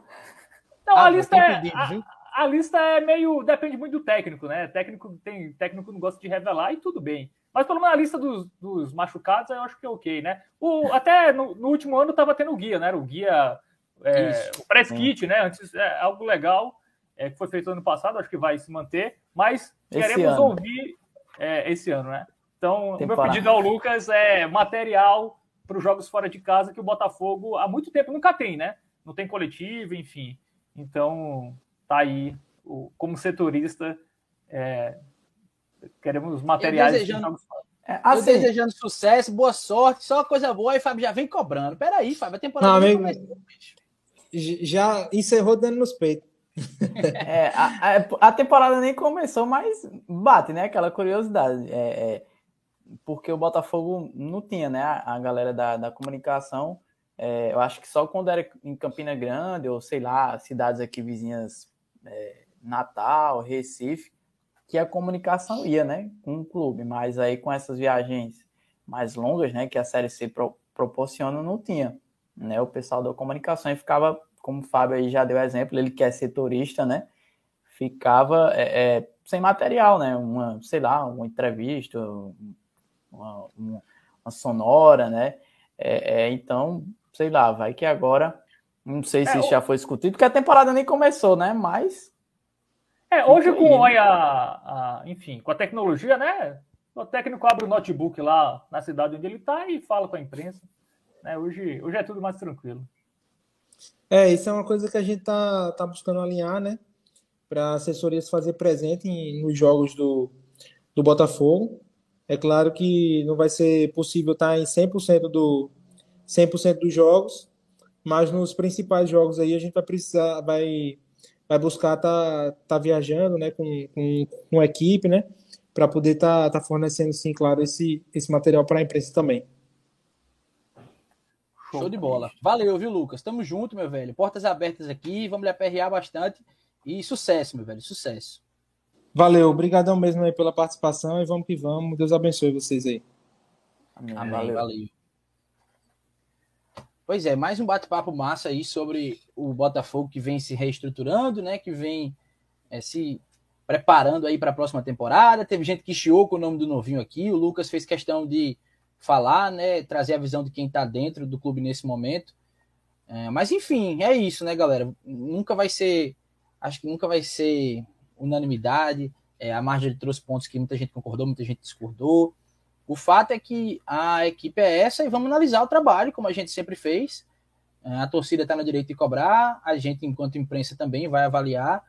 Não, ah, a lista é. Pedido, a, a, lista é meio. Depende muito do técnico, né? Técnico tem técnico não gosta de revelar e tudo bem. Mas pelo menos a lista dos, dos machucados eu acho que é ok, né? O, até no, no último ano estava tendo o guia, né? O guia é, o press kit, né? Antes é algo legal. é, que foi feito ano passado, acho que vai se manter, mas esse queremos ano. ouvir é, esse ano, né? Então, o meu pedido ao Lucas é material para os jogos fora de casa que o Botafogo há muito tempo nunca tem, né? Não tem coletivo, enfim. Então, tá aí, o, como setorista, é, queremos materiais. desejando, é, assim, desejando sucesso, boa sorte, só coisa boa, e Fábio já vem cobrando. Peraí, Fábio, a temporada não, começou, Já encerrou dando nos peitos. é, a, a, temporada nem começou, mas bate, né? Aquela curiosidade. É, é, porque o Botafogo não tinha, né? A, a galera da, da comunicação. É, eu acho que só quando era em Campina Grande, ou sei lá, cidades aqui vizinhas, é, Natal, Recife, que a comunicação ia, né? Com o clube. Mas aí com essas viagens mais longas, né? Que a Série C pro, proporciona, não tinha. Né, o pessoal da comunicação ficava como o Fábio aí já deu exemplo, ele quer ser turista, né? Ficava é, é, sem material, né? Uma, sei lá, uma entrevista, uma, uma, uma sonora, né? É, é então, sei lá, vai que agora, não sei se é, já foi discutido, porque a temporada nem começou, né? Mas. É, hoje com a, a, enfim, com a tecnologia, né? O técnico abre o notebook lá na cidade onde ele está e fala com a imprensa. Né? Hoje, hoje é tudo mais tranquilo. É, isso é uma coisa que a gente tá, tá buscando alinhar, né? Para a assessoria se fazer presente em, nos jogos do, do Botafogo. É claro que não vai ser possível estar tá em 100% do 100% dos jogos, mas nos principais jogos aí a gente vai precisar vai vai buscar tá tá viajando, né, com com, com equipe, né, para poder tá tá fornecendo sim, claro, esse esse material para a imprensa também. Show de bola. Valeu, viu, Lucas? Tamo junto, meu velho. Portas abertas aqui, vamos lhe aperrear bastante. E sucesso, meu velho, sucesso. Valeu, obrigadão mesmo aí pela participação e vamos que vamos. Deus abençoe vocês aí. Amém. Amém. Valeu. valeu. Pois é, mais um bate-papo massa aí sobre o Botafogo que vem se reestruturando, né? Que vem é, se preparando aí para a próxima temporada. Teve gente que chiou com o nome do novinho aqui. O Lucas fez questão de falar, né? Trazer a visão de quem está dentro do clube nesse momento. É, mas enfim, é isso, né, galera? Nunca vai ser, acho que nunca vai ser unanimidade. É, a Marjorie trouxe pontos que muita gente concordou, muita gente discordou. O fato é que a equipe é essa e vamos analisar o trabalho, como a gente sempre fez. É, a torcida está no direito de cobrar, a gente, enquanto imprensa, também vai avaliar.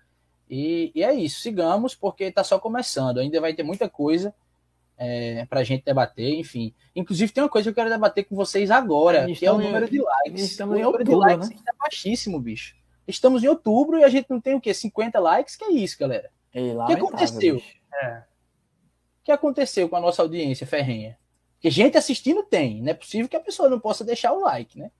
E, e é isso, sigamos, porque está só começando. Ainda vai ter muita coisa é, para a gente debater, enfim. Inclusive, tem uma coisa que eu quero debater com vocês agora, que é o número de likes. Estamos o número outubro, de likes né? é baixíssimo, bicho. Estamos em outubro e a gente não tem o quê? 50 likes? Que é isso, galera? O que aconteceu? É. O que aconteceu com a nossa audiência ferrenha? Porque gente assistindo tem, não é possível que a pessoa não possa deixar o like, né?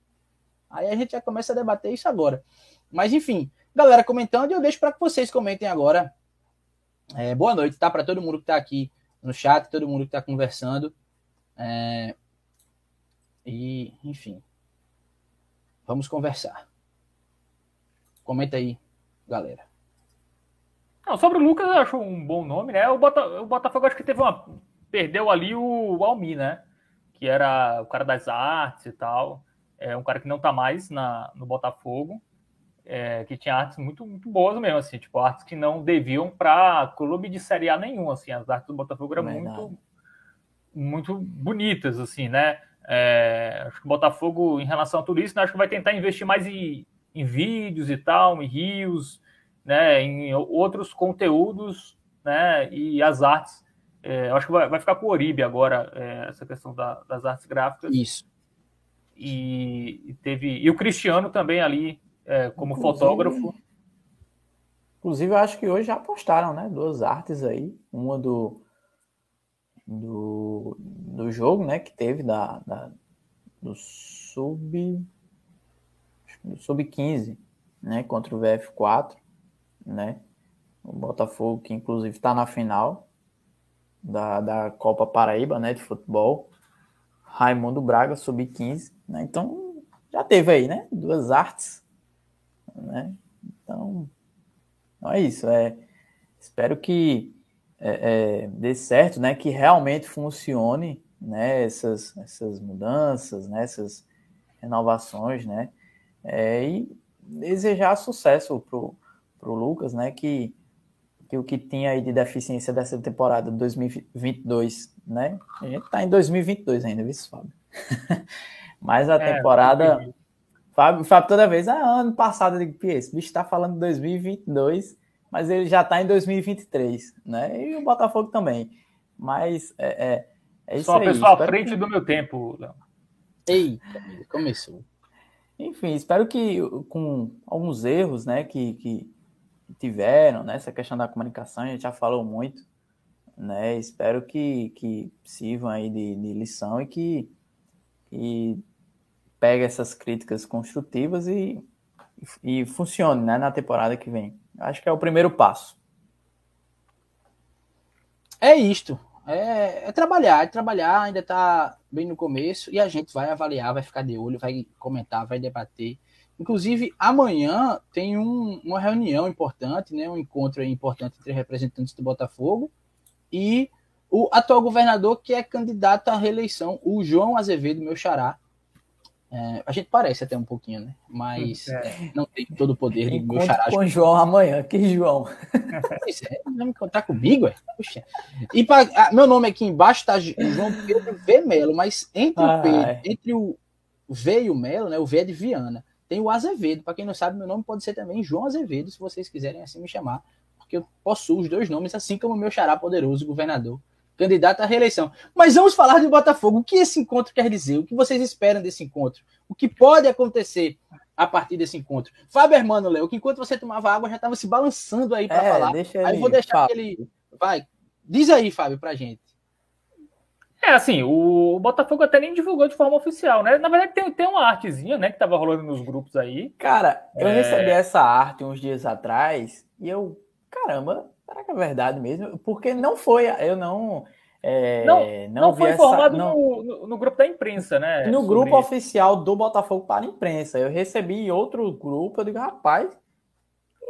Aí a gente já começa a debater isso agora. Mas enfim, galera comentando, eu deixo para que vocês comentem agora. É, boa noite, tá? Para todo mundo que está aqui no chat, todo mundo que está conversando. É... E, enfim, vamos conversar. Comenta aí, galera. Não, sobre o Lucas, eu acho um bom nome, né? O, Bota, o Botafogo acho que teve uma. Perdeu ali o, Almi, né? Que era o cara das artes e tal. É um cara que não tá mais na, no Botafogo é, que tinha artes muito, muito boas mesmo, assim, tipo, artes que não deviam para clube de Série A nenhum, assim, as artes do Botafogo eram muito, muito bonitas, assim, né? É, acho que o Botafogo, em relação a tudo isso, né, acho que vai tentar investir mais em, em vídeos e tal, em rios, né, em outros conteúdos, né, e as artes. É, acho que vai, vai ficar com o Oribe agora, é, essa questão da, das artes gráficas. Isso. E, e, teve e o Cristiano também ali é, como inclusive, fotógrafo. Inclusive, eu acho que hoje já postaram, né? Duas artes aí. Uma do, do, do jogo, né? Que teve da, da do sub do sub 15, né? Contra o VF4, né? O Botafogo que inclusive está na final da, da Copa Paraíba, né? De futebol. Raimundo Braga sub 15, né? Então já teve aí, né? Duas artes né? Então, não é isso. É, espero que é, é, dê certo, né? Que realmente funcione, né? Essas, essas mudanças, né? Essas renovações, né? É, e desejar sucesso pro, o Lucas, né? Que, que o que tinha aí de deficiência dessa temporada 2022, né? A gente tá em 2022 ainda, viu, Fábio? Mas a é, temporada. Fábio, Fábio toda vez, ah, ano passado, eu digo, esse bicho tá falando 2022, mas ele já tá em 2023, né? E o Botafogo também. Mas é, é, é isso Só aí. Só a pessoa à frente que... do meu tempo, Léo. Eita, começou. Enfim, espero que com alguns erros, né, que, que tiveram, né, essa questão da comunicação, a gente já falou muito, né, espero que, que sirvam aí de, de lição e que, que pegue essas críticas construtivas e, e funcione, né, na temporada que vem. Acho que é o primeiro passo. É isto. É, é, trabalhar, é trabalhar, ainda está bem no começo e a gente vai avaliar, vai ficar de olho, vai comentar, vai debater. Inclusive, amanhã tem um, uma reunião importante, né, um encontro importante entre representantes do Botafogo e o atual governador que é candidato à reeleição, o João Azevedo, meu xará, é, a gente parece até um pouquinho, né? Mas é. É, não tem todo o poder de meu xará. com o João amanhã. Que João? Pois é, vai me contar comigo, é? Puxa. E pra, ah, meu nome aqui embaixo tá João Pedro V. Melo, mas entre o, P, entre o V e o Melo, né? O V é de Viana. Tem o Azevedo. Para quem não sabe, meu nome pode ser também João Azevedo, se vocês quiserem assim me chamar. Porque eu possuo os dois nomes, assim como o meu xará poderoso, governador candidato à reeleição. Mas vamos falar de Botafogo. O que esse encontro quer dizer? O que vocês esperam desse encontro? O que pode acontecer a partir desse encontro? Fábio Hermano, Léo, que enquanto você tomava água já estava se balançando aí para é, falar. Deixa aí eu vou deixar que ele. Vai. Diz aí, Fábio, para gente. É, assim, o Botafogo até nem divulgou de forma oficial, né? Na verdade, tem, tem uma artezinha, né, que tava rolando nos grupos aí. Cara, eu é... recebi essa arte uns dias atrás e eu, caramba, Será que é verdade mesmo? Porque não foi, eu não. É, não, não, não foi informado essa, no, no, no, grupo da imprensa, né? No grupo isso. oficial do Botafogo para a imprensa. Eu recebi em outro grupo, eu digo, rapaz,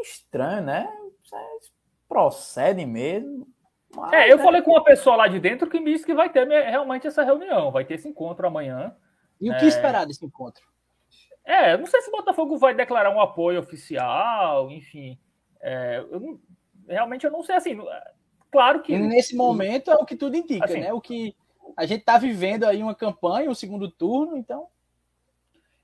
estranho, né? Vocês procedem mesmo. Mas, é, eu é... falei com uma pessoa lá de dentro que me disse que vai ter realmente essa reunião, vai ter esse encontro amanhã. E o que é... esperar desse encontro? É, não sei se o Botafogo vai declarar um apoio oficial, enfim. É, eu não, realmente eu não sei assim. Claro que. Nesse momento é o que tudo indica, assim, né? O que a gente está vivendo aí uma campanha, um segundo turno, então.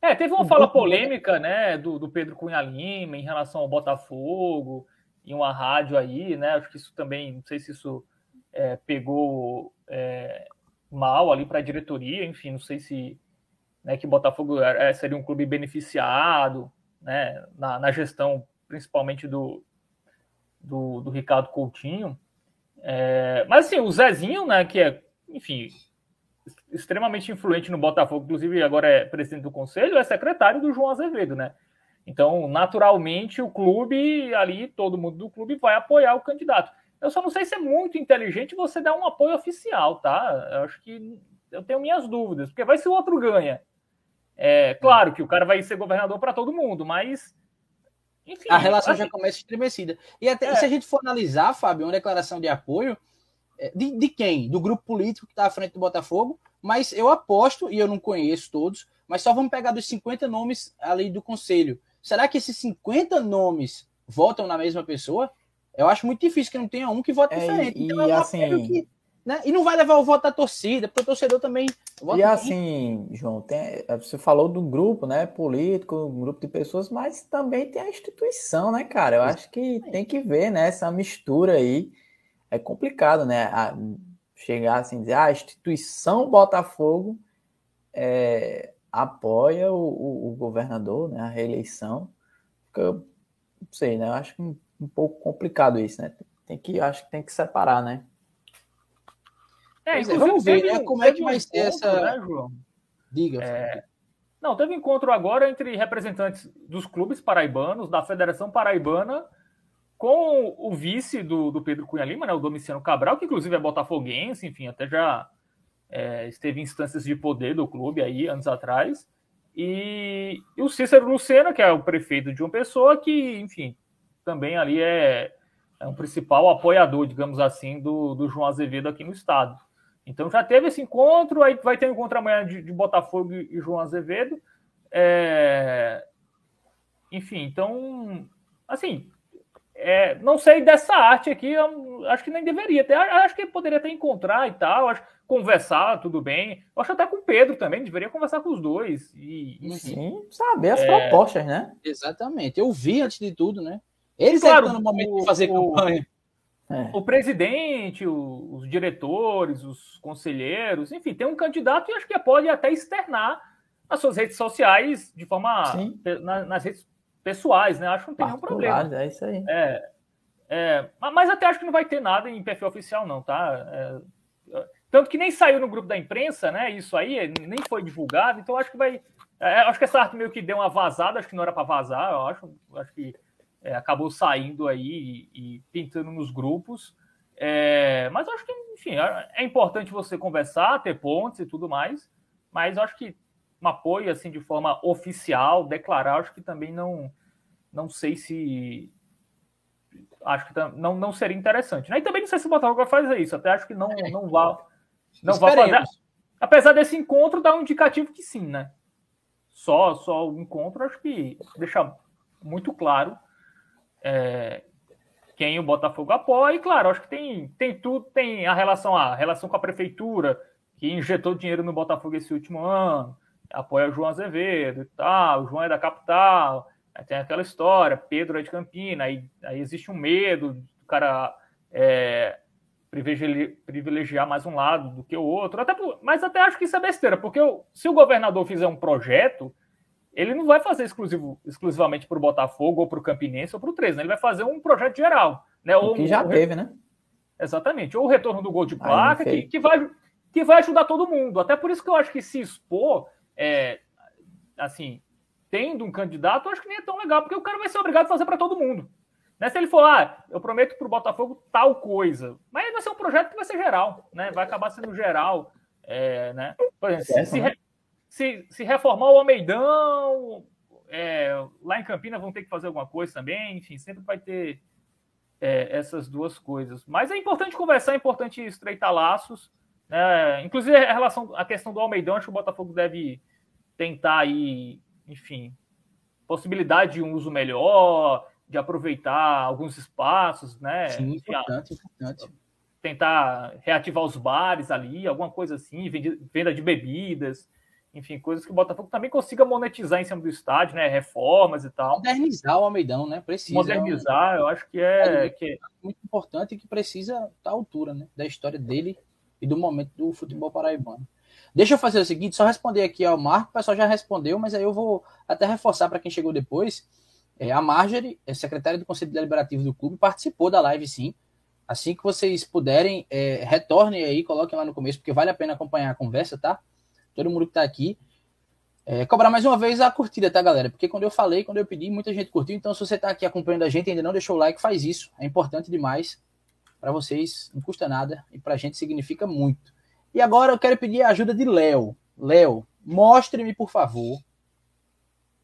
É, teve uma fala polêmica, né, do, do Pedro Cunha Lima em relação ao Botafogo, em uma rádio aí, né? Acho que isso também, não sei se isso é, pegou é, mal ali para a diretoria, enfim, não sei se né, que Botafogo é, seria um clube beneficiado, né, na, na gestão principalmente do, do, do Ricardo Coutinho. É, mas assim, o Zezinho, né, que é, enfim, extremamente influente no Botafogo, inclusive agora é presidente do conselho, é secretário do João Azevedo, né? Então, naturalmente, o clube ali, todo mundo do clube vai apoiar o candidato. Eu só não sei se é muito inteligente você dar um apoio oficial, tá? Eu acho que eu tenho minhas dúvidas, porque vai se o outro ganha. É claro que o cara vai ser governador para todo mundo, mas enfim, a relação já começa estremecida. E até é. se a gente for analisar, Fábio, uma declaração de apoio, é, de, de quem? Do grupo político que está à frente do Botafogo, mas eu aposto, e eu não conheço todos, mas só vamos pegar dos 50 nomes ali do conselho. Será que esses 50 nomes votam na mesma pessoa? Eu acho muito difícil que não tenha um que vote é, diferente. E, então, é assim, que né? E não vai levar o voto da torcida, porque o torcedor também. E assim, João, tem, você falou do grupo, né? Político, um grupo de pessoas, mas também tem a instituição, né, cara? Eu acho que tem que ver, né? Essa mistura aí. É complicado, né? A, chegar assim, dizer, ah, a instituição Botafogo é, apoia o, o, o, governador, né? A reeleição. Eu não sei, né? Eu acho um, um pouco complicado isso, né? Tem que, acho que tem que separar, né? É, é vamos ver né, como é que vai ser essa. Né, João? Diga. É... Não, teve encontro agora entre representantes dos clubes paraibanos, da Federação Paraibana, com o vice do, do Pedro Cunha Lima, né, o Domiciano Cabral, que inclusive é botafoguense, enfim, até já é, esteve em instâncias de poder do clube aí anos atrás. E, e, o Cícero Lucena, que é o prefeito de uma pessoa que, enfim, também ali é, é um principal apoiador, digamos assim, do, do João Azevedo aqui no estado. Então já teve esse encontro, aí vai ter um encontro amanhã de, de Botafogo e João Azevedo. É... Enfim, então, assim, é, não sei dessa arte aqui, acho que nem deveria ter. Acho que poderia até encontrar e tal, acho, conversar, tudo bem. Eu acho até com o Pedro também, deveria conversar com os dois. E, Sim, saber as é... propostas, né? Exatamente. Eu vi antes de tudo, né? Eles claro, estão no momento o, de fazer o, campanha. É. O presidente, o, os diretores, os conselheiros, enfim, tem um candidato e acho que pode até externar nas suas redes sociais de forma. Na, nas redes pessoais, né? Acho que não tem nenhum problema. É isso aí. É, é, mas até acho que não vai ter nada em perfil oficial, não, tá? É, tanto que nem saiu no grupo da imprensa, né? Isso aí nem foi divulgado, então acho que vai. É, acho que essa arte meio que deu uma vazada, acho que não era para vazar, eu acho. Acho que é, acabou saindo aí e, e pintando nos grupos. É, mas acho que, enfim, é, é importante você conversar, ter pontos e tudo mais. Mas acho que um apoio assim de forma oficial, declarar, acho que também não não sei se acho que não, não seria interessante. Né? E também não sei se o Botafogo vai fazer isso, até acho que não não vá não vai fazer. Apesar desse encontro dar um indicativo que sim, né? Só só o encontro acho que deixa muito claro é, quem o Botafogo apoia. E claro, acho que tem tem tudo, tem a relação a relação com a prefeitura que injetou dinheiro no Botafogo esse último ano apoia o João Azevedo e tal, o João é da capital, tem aquela história, Pedro é de Campina, aí, aí existe um medo do cara é, privilegiar mais um lado do que o outro, até mas até acho que isso é besteira, porque eu, se o governador fizer um projeto, ele não vai fazer exclusivo, exclusivamente para o Botafogo, ou para o Campinense, ou para o 13, né? ele vai fazer um projeto geral. Né? Ou, que já teve, né? Exatamente, ou o retorno do gol de placa, que, que, vai, que vai ajudar todo mundo. Até por isso que eu acho que se expor é, assim, tendo um candidato, acho que nem é tão legal, porque o cara vai ser obrigado a fazer para todo mundo. Né? Se ele for, ah, eu prometo para o Botafogo tal coisa, mas vai ser um projeto que vai ser geral, né? vai acabar sendo geral. É, né? Por exemplo, se, se, né? Se, se, reformar o Almeidão, é, lá em Campinas vão ter que fazer alguma coisa também, enfim, sempre vai ter é, essas duas coisas. Mas é importante conversar, é importante estreitar laços. Né? Inclusive, a relação, a questão do Almeidão, acho que o Botafogo deve tentar aí, enfim, possibilidade de um uso melhor, de aproveitar alguns espaços, né? Sim, importante, importante. Tentar reativar os bares ali, alguma coisa assim, venda de bebidas, enfim, coisas que o Botafogo também consiga monetizar em cima do estádio, né? Reformas e tal. Modernizar o Almeidão, né? Precisa. Modernizar, eu acho que é, é, que é muito importante e que precisa estar à altura, né? Da história dele e do momento do futebol paraibano. Deixa eu fazer o seguinte, só responder aqui ao Marco, o pessoal já respondeu, mas aí eu vou até reforçar para quem chegou depois. É, a Marjorie, é secretária do Conselho Deliberativo do clube, participou da live sim. Assim que vocês puderem, é, retornem aí, coloquem lá no começo, porque vale a pena acompanhar a conversa, tá? Todo mundo que está aqui. É, cobrar mais uma vez a curtida, tá, galera? Porque quando eu falei, quando eu pedi, muita gente curtiu. Então, se você está aqui acompanhando a gente e ainda não deixou o like, faz isso. É importante demais para vocês, não custa nada e para a gente significa muito. E agora eu quero pedir a ajuda de Léo. Léo, mostre-me, por favor,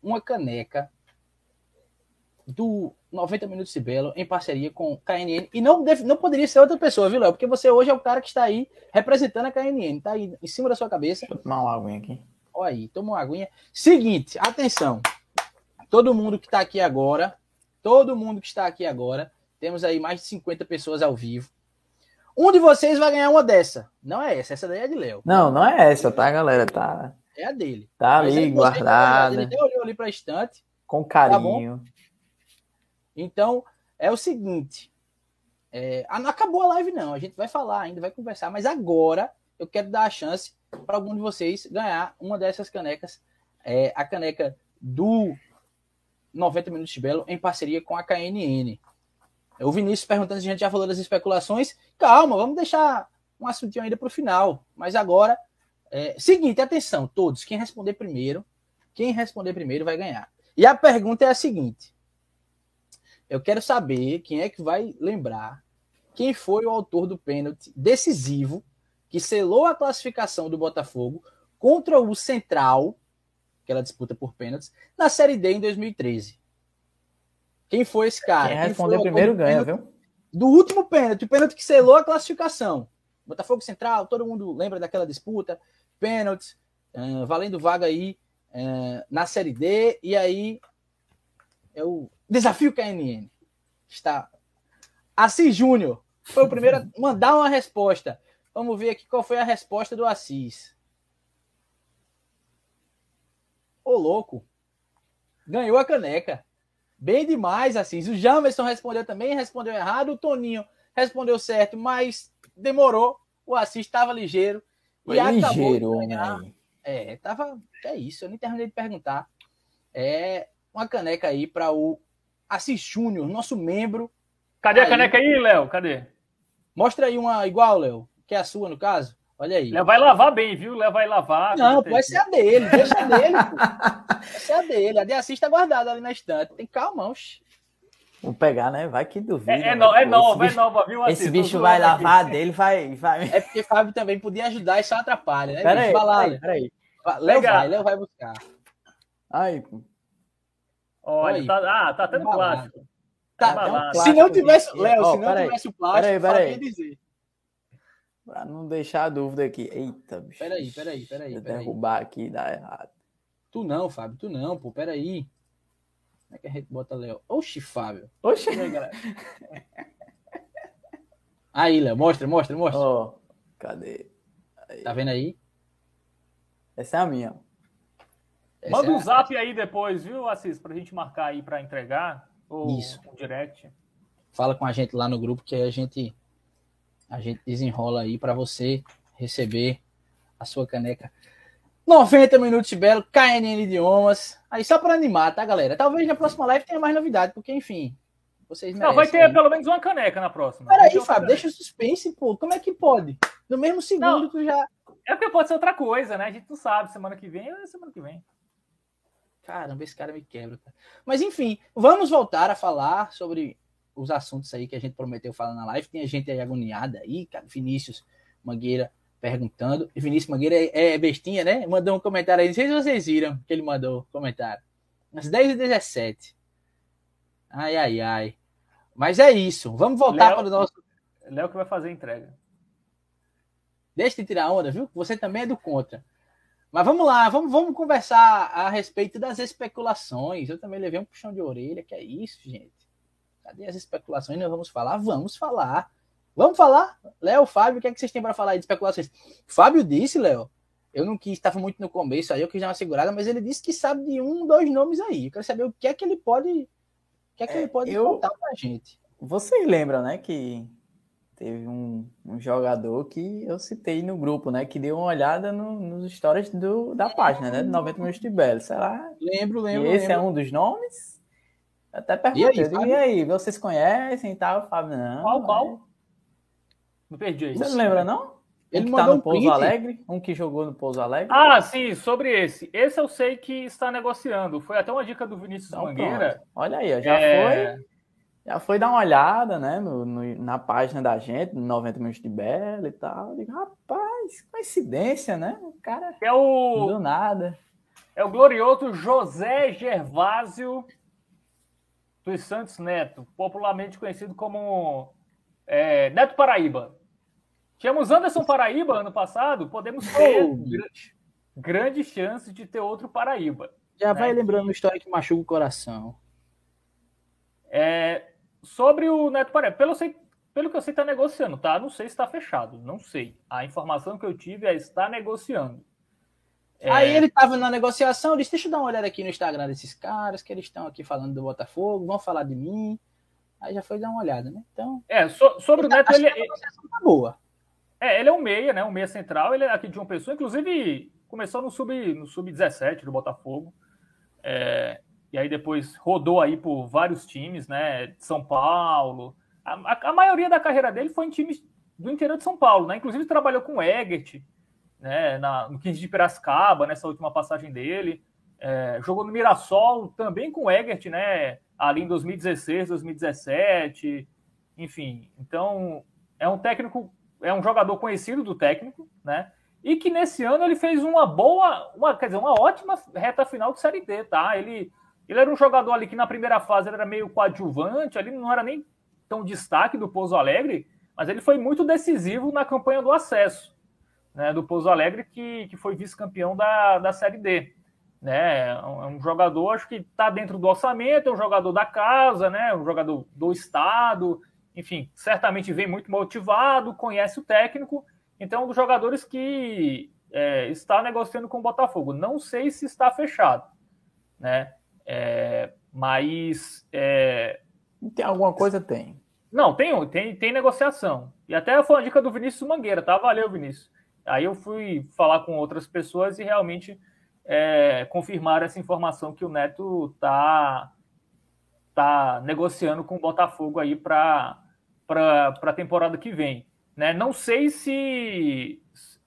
uma caneca do 90 Minutos de Belo em parceria com KNN. E não, deve, não poderia ser outra pessoa, viu, Léo? Porque você hoje é o cara que está aí representando a KNN. Está aí em cima da sua cabeça. Deixa eu tomar uma aguinha aqui. Olha aí, toma uma aguinha. Seguinte, atenção. Todo mundo que está aqui agora, todo mundo que está aqui agora, temos aí mais de 50 pessoas ao vivo. Um de vocês vai ganhar uma dessa. Não é essa, essa daí é de Léo. Não, não é essa, tá, galera? Tá. É a dele. Tá Mas ali, guardada. Ele até olhou ali para a estante. Com carinho. Tá então, é o seguinte. É, acabou a live, não. A gente vai falar ainda, vai conversar. Mas agora eu quero dar a chance para algum de vocês ganhar uma dessas canecas. É, a caneca do 90 Minutos de Belo em parceria com a KNN. O Vinícius perguntando se a gente já falou das especulações. Calma, vamos deixar um assuntinho ainda para o final. Mas agora, é, seguinte, atenção, todos. Quem responder primeiro, quem responder primeiro vai ganhar. E a pergunta é a seguinte: eu quero saber quem é que vai lembrar quem foi o autor do pênalti decisivo que selou a classificação do Botafogo contra o Central, aquela disputa por pênaltis, na Série D em 2013. Quem foi esse cara? Quem Quem primeiro ganha, viu? Do último pênalti, o pênalti que selou a classificação. Botafogo Central, todo mundo lembra daquela disputa, pênaltis, uh, valendo vaga aí uh, na Série D, e aí é o desafio KNN. está. Assis Júnior foi o primeiro a mandar uma resposta. Vamos ver aqui qual foi a resposta do Assis. Ô, louco. Ganhou a caneca. Bem demais, Assis. O Jamerson respondeu também, respondeu errado. O Toninho respondeu certo, mas demorou. O Assis estava ligeiro. Foi e ligeiro, homem. É, tava. É isso, eu nem terminei de perguntar. É uma caneca aí para o Assis Júnior, nosso membro. Cadê aí. a caneca aí, Léo? Cadê? Mostra aí uma igual, Léo, que é a sua, no caso. Olha aí. Léo vai lavar bem, viu? Léo vai lavar. Não, pode ser a dele, deixa a dele, pô. Vai ser a dele. A de Assis tá guardada ali na estante. Tem calma, oxe. Vou pegar, né? Vai que duvida. É, é, no, é nova, é nova, viu? Esse bicho vai lavar aqui. dele, vai, vai. É porque Fábio também podia ajudar e só atrapalha, né? Peraí, peraí, peraí. Léo vai, Léo vai buscar. Ai, Olha, tá, ah, tá tendo plástico. Tá, tá um plástico se não tivesse, Léo, oh, se não tivesse o plástico, peraí, peraí. dizer. Pra não deixar a dúvida aqui. Eita, bicho. Peraí, peraí, peraí. Se derrubar aqui dá errado. Tu não, Fábio, tu não, pô, peraí. Como é que a gente bota Léo? Oxi, Fábio. Oxi. Aí, Léo, mostra, mostra, mostra. Oh, cadê? Aí. Tá vendo aí? Essa é a minha. Manda é um zap aí depois, viu, Assis, pra gente marcar aí para entregar. Ou Isso. um direct. Fala com a gente lá no grupo que a gente a gente desenrola aí para você receber a sua caneca 90 minutos de belo, KNN Idiomas. Aí só para animar, tá, galera? Talvez na próxima live tenha mais novidade, porque, enfim, vocês merecem. Não, vai ter aí. pelo menos uma caneca na próxima. Peraí, Fábio, deixa o suspense, pô. Como é que pode? No mesmo segundo não, tu já. É porque pode ser outra coisa, né? A gente não sabe. Semana que vem é semana que vem. Caramba, esse cara me quebra. Cara. Mas, enfim, vamos voltar a falar sobre os assuntos aí que a gente prometeu falar na live. Tem gente aí agoniada aí, cara. Vinícius Mangueira perguntando. E Vinícius Mangueira é, é, bestinha, né? Mandou um comentário aí. Não sei se vocês viram que ele mandou comentário. Às 10h17. Ai, ai, ai. Mas é isso. Vamos voltar Léo, para o nosso. Léo que vai fazer a entrega. Deixa de tirar onda, viu? Você também é do contra. Mas vamos lá, vamos, vamos conversar a respeito das especulações. Eu também levei um puxão de orelha, que é isso, gente. Cadê as especulações? Nós vamos falar? Vamos falar. Vamos falar? Léo, Fábio, o que, é que vocês têm para falar aí de especulações? Fábio disse, Léo, eu não quis, estava muito no começo aí, eu quis dar uma segurada, mas ele disse que sabe de um, dois nomes aí. Eu quero saber o que é que ele pode, o que é que é, ele pode eu... contar para a gente. Vocês lembram, né, que teve um, um, jogador que eu citei no grupo, né, que deu uma olhada no, nos stories do, da página, né, de 90 minutos de Belo. Será? Lembro, lembro. E esse lembro. é um dos nomes? Eu até perguntei, e aí, e aí, vocês conhecem e tal? Fábio, não. Qual, qual? Não perdi isso. Você não lembra, não? Ele um mandou tá no Pouso Alegre, um que jogou no Pouso Alegre. Ah, sim, sobre esse. Esse eu sei que está negociando. Foi até uma dica do Vinícius então, Mangueira. Pronto. Olha aí, já é... foi. Já foi dar uma olhada, né, no, no, na página da gente, 90 minutos de Bela e tal. Eu digo, rapaz, coincidência, né? O cara é o do nada. É o glorioso José Gervásio dos Santos Neto, popularmente conhecido como é, Neto Paraíba. Tínhamos Anderson Paraíba ano passado, podemos ter oh. grande, grande chance de ter outro Paraíba. Já né? vai lembrando uma história que machuca o coração. É, sobre o Neto Paraíba, pelo, pelo que eu sei, está negociando, tá? Não sei se está fechado, não sei. A informação que eu tive é estar negociando. É... Aí ele estava na negociação, disse: Deixa eu dar uma olhada aqui no Instagram desses caras, que eles estão aqui falando do Botafogo, vão falar de mim. Aí já foi dar uma olhada, né? Então. É, so, sobre o Neto, ele. É tá boa. É, ele é um meia, né? Um meia central. Ele é aqui de uma pessoa, inclusive começou no sub no sub 17 do Botafogo. É, e aí depois rodou aí por vários times, né? São Paulo. A, a, a, maioria da carreira dele foi em times do interior de São Paulo, né? Inclusive trabalhou com o Egert, né? Na, no 15 de Piracicaba, nessa última passagem dele. É, jogou no Mirassol também com o Egert, né? ali em 2016, 2017, enfim. Então, é um técnico, é um jogador conhecido do técnico, né? E que nesse ano ele fez uma boa, uma, quer dizer, uma ótima reta final de Série D, tá? Ele, ele era um jogador ali que na primeira fase era meio coadjuvante, ali não era nem tão destaque do Pouso Alegre, mas ele foi muito decisivo na campanha do acesso, né, do Pouso Alegre, que, que foi vice-campeão da, da Série D. né? É um jogador, acho que está dentro do orçamento, é um jogador da casa, né? Um jogador do estado, enfim, certamente vem muito motivado, conhece o técnico, então é um dos jogadores que é, está negociando com o Botafogo. Não sei se está fechado, né? É, mas é... tem alguma coisa tem. Não, tem, tem, tem negociação. E até foi uma dica do Vinícius Mangueira, tá? Valeu, Vinícius. Aí eu fui falar com outras pessoas e realmente é, confirmaram essa informação que o Neto tá, tá negociando com o Botafogo aí para a temporada que vem. Né? Não sei se,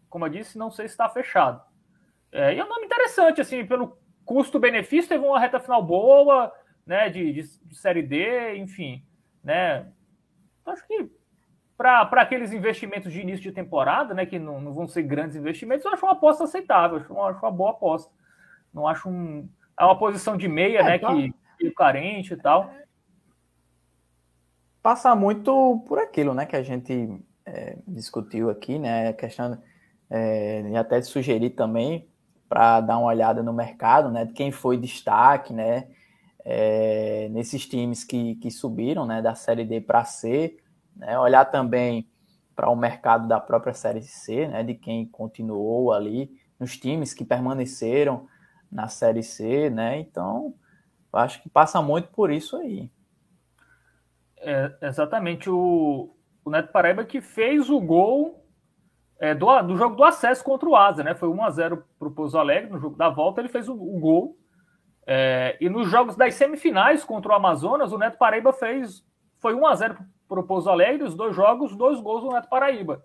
como eu disse, não sei se está fechado. É, e é um nome interessante, assim, pelo custo-benefício, teve uma reta final boa, né, de, de, de Série D, enfim, né, acho que para aqueles investimentos de início de temporada, né, que não, não, vão ser grandes investimentos, eu acho uma aposta aceitável, acho uma, acho uma boa aposta. Não acho um. É uma posição de meia, é, né, tá. que, que carente e tal. Passa muito por aquilo, né, que a gente é, discutiu aqui, né, a questão é, e até sugerir também para dar uma olhada no mercado, né, de quem foi destaque, né, é, nesses times que, que subiram né, da Série D para C, né, olhar também para o mercado da própria Série C, né, de quem continuou ali, nos times que permaneceram na Série C, né, então acho que passa muito por isso aí. É, exatamente, o, o Neto Paraíba que fez o gol é, do, do jogo do acesso contra o Asa, né, foi 1 a 0 para o Pouso Alegre, no jogo da volta ele fez o, o gol, é, e nos jogos das semifinais contra o Amazonas, o Neto Paraíba fez. Foi 1 a 0 para o Pouso Alegre, os dois jogos, dois gols do Neto Paraíba.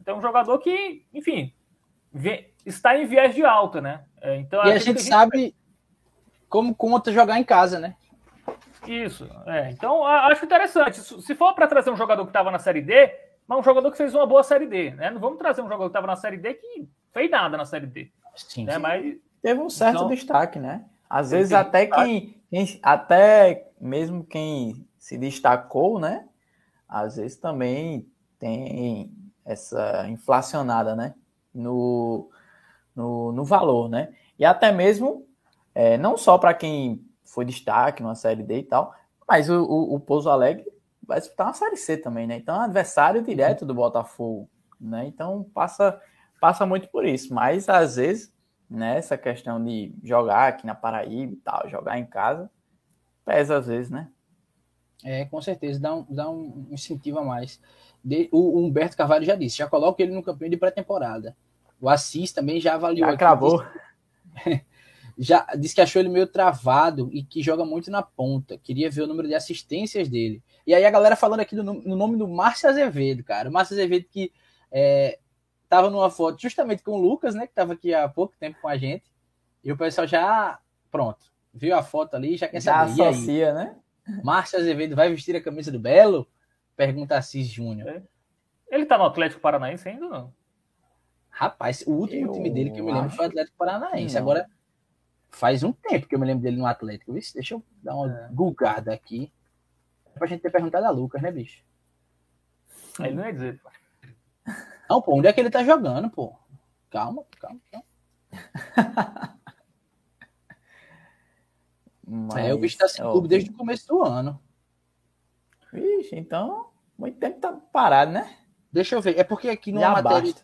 Então, um jogador que, enfim, está em viés de alta, né? É, então, e a gente, a gente sabe como conta jogar em casa, né? Isso. É, então, acho interessante. Se for para trazer um jogador que estava na Série D, mas um jogador que fez uma boa Série D, né? Não vamos trazer um jogador que estava na Série D que fez nada na Série D. Sim, né? sim. Mas, Teve um certo então, destaque, né? Às vezes até quem, quem, até mesmo quem se destacou, né? Às vezes também tem essa inflacionada, né? No, no, no valor, né? E até mesmo, é, não só para quem foi destaque numa série D e tal, mas o, o, o Pouso Alegre vai disputar uma série C também, né? Então, é adversário direto do Botafogo, né? Então, passa, passa muito por isso. Mas, às vezes, nessa né, questão de jogar aqui na Paraíba e tal, jogar em casa, pesa às vezes, né? É, com certeza, dá um, dá um incentivo a mais. De, o, o, Humberto Carvalho já disse, já coloca ele no campeão de pré-temporada. O Assis também já avaliou. Já cravou. Disse, já disse que achou ele meio travado e que joga muito na ponta. Queria ver o número de assistências dele. E aí a galera falando aqui do, no nome do Márcio Azevedo, cara. O Márcio Azevedo que é, Tava numa foto justamente com o Lucas, né? Que tava aqui há pouco tempo com a gente. E o pessoal já, pronto, viu a foto ali, já quer já saber. Já associa, né? Márcio Azevedo vai vestir a camisa do Belo? Pergunta Assis Júnior. É. Ele tá no Atlético Paranaense ainda ou não? Rapaz, o último eu time dele que eu me lembro foi o Atlético Paranaense. Agora, faz um tempo que eu me lembro dele no Atlético. Deixa eu dar uma é. gulgada aqui. Pra gente ter perguntado a Lucas, né, bicho? Ele não ia dizer. Não, pô, onde é que ele tá jogando, pô? Calma, calma, calma. Mas, é, o bicho tá sem clube desde o começo do ano. Vixe, então, muito tempo tá parado, né? Deixa eu ver. É porque aqui numa já matéria,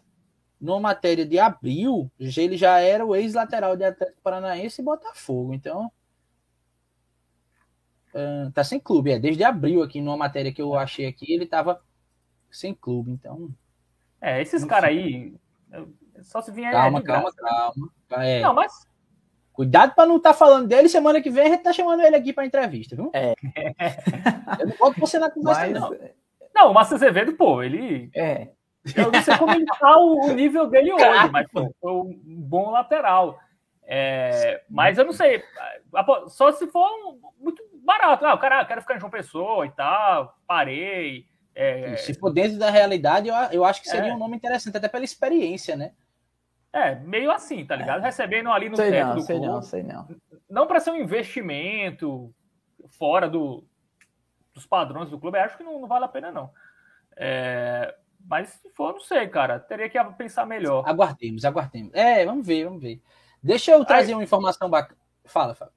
numa matéria de abril, ele já era o ex-lateral de Atlético Paranaense e Botafogo. Então, uh, tá sem clube. É, desde abril aqui, numa matéria que eu achei aqui, ele tava sem clube. Então, é, esses caras aí. Só se vinha. Calma, calma, calma. É. Não, mas. Cuidado para não estar tá falando dele. Semana que vem a gente tá chamando ele aqui para entrevista, viu? É. Eu não posso você na conversa, mas... não. Não, o Márcio Azevedo, pô, ele. É. Eu não sei como ele tá o, nível dele hoje, mas pô, foi um bom lateral. É, mas eu não sei. Só se for muito barato. Ah, o cara quer ficar em João Pessoa e tal, parei. É... Se for dentro da realidade, eu, eu acho que seria é. um nome interessante, até pela experiência, né? É, meio assim, tá ligado? Recebendo ali no sei teto não, do sei clube. Não, sei não. Não para ser um investimento fora do, dos padrões do clube, acho que não, não vale a pena, não. É, mas se for, não sei, cara. Teria que pensar melhor. Aguardemos, aguardemos. É, vamos ver, vamos ver. Deixa eu trazer Aí... uma informação bacana. Fala, Fábio.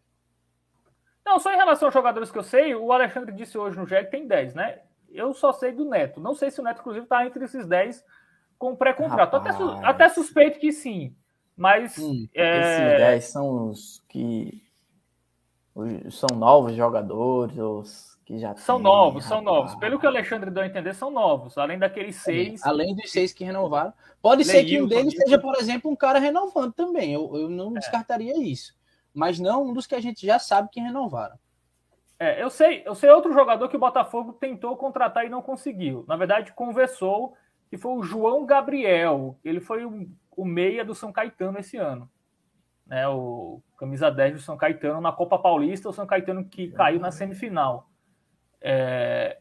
Não, só em relação aos jogadores que eu sei, o Alexandre disse hoje no GEG que tem 10, né? Eu só sei do Neto. Não sei se o Neto, inclusive, está entre esses 10 com pré-contrato. Até, su até, suspeito que sim. Mas. Hum, é... Esses 10 são os que. Os, são novos jogadores, os que já. São tem, novos, são novos. Pelo que o Alexandre deu a entender, são novos. Além daqueles seis. Além dos seis que renovaram. Pode ser que um deles seja, por exemplo, um cara renovando também. Eu, eu não é. descartaria isso. Mas não um dos que a gente já sabe que renovaram. É, eu sei, eu sei outro jogador que o Botafogo tentou contratar e não conseguiu. Na verdade, conversou, que foi o João Gabriel. Ele foi o, o meia do São Caetano esse ano. Né, o camisa 10 do São Caetano na Copa Paulista, o São Caetano que caiu na semifinal. É,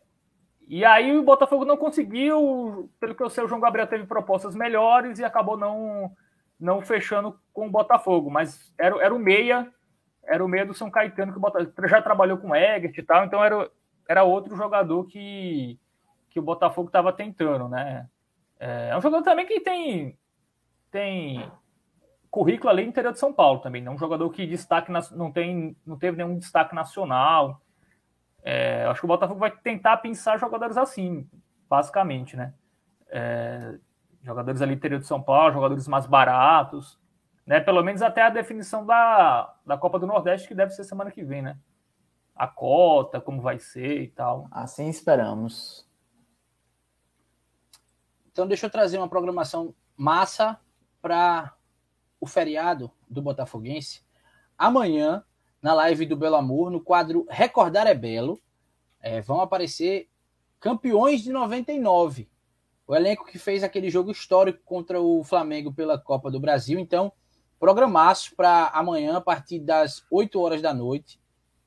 e aí o Botafogo não conseguiu, pelo que eu sei, o João Gabriel teve propostas melhores e acabou não, não fechando com o Botafogo. Mas era, era o meia era o meio do São Caetano, que já trabalhou com o Egert e tal, então era, era outro jogador que, que o Botafogo estava tentando, né? É, é um jogador também que tem, tem currículo ali no interior de São Paulo também, né? um jogador que destaque não, tem, não teve nenhum destaque nacional. É, acho que o Botafogo vai tentar pensar jogadores assim, basicamente, né? É, jogadores ali interior de São Paulo, jogadores mais baratos né? Pelo menos até a definição da, da Copa do Nordeste, que deve ser semana que vem, né? A cota, como vai ser e tal. Assim esperamos. Então, deixa eu trazer uma programação massa para o feriado do Botafoguense. Amanhã, na live do Belo Amor, no quadro Recordar é Belo, é, vão aparecer campeões de 99. O elenco que fez aquele jogo histórico contra o Flamengo pela Copa do Brasil. Então, Programaço para amanhã, a partir das 8 horas da noite.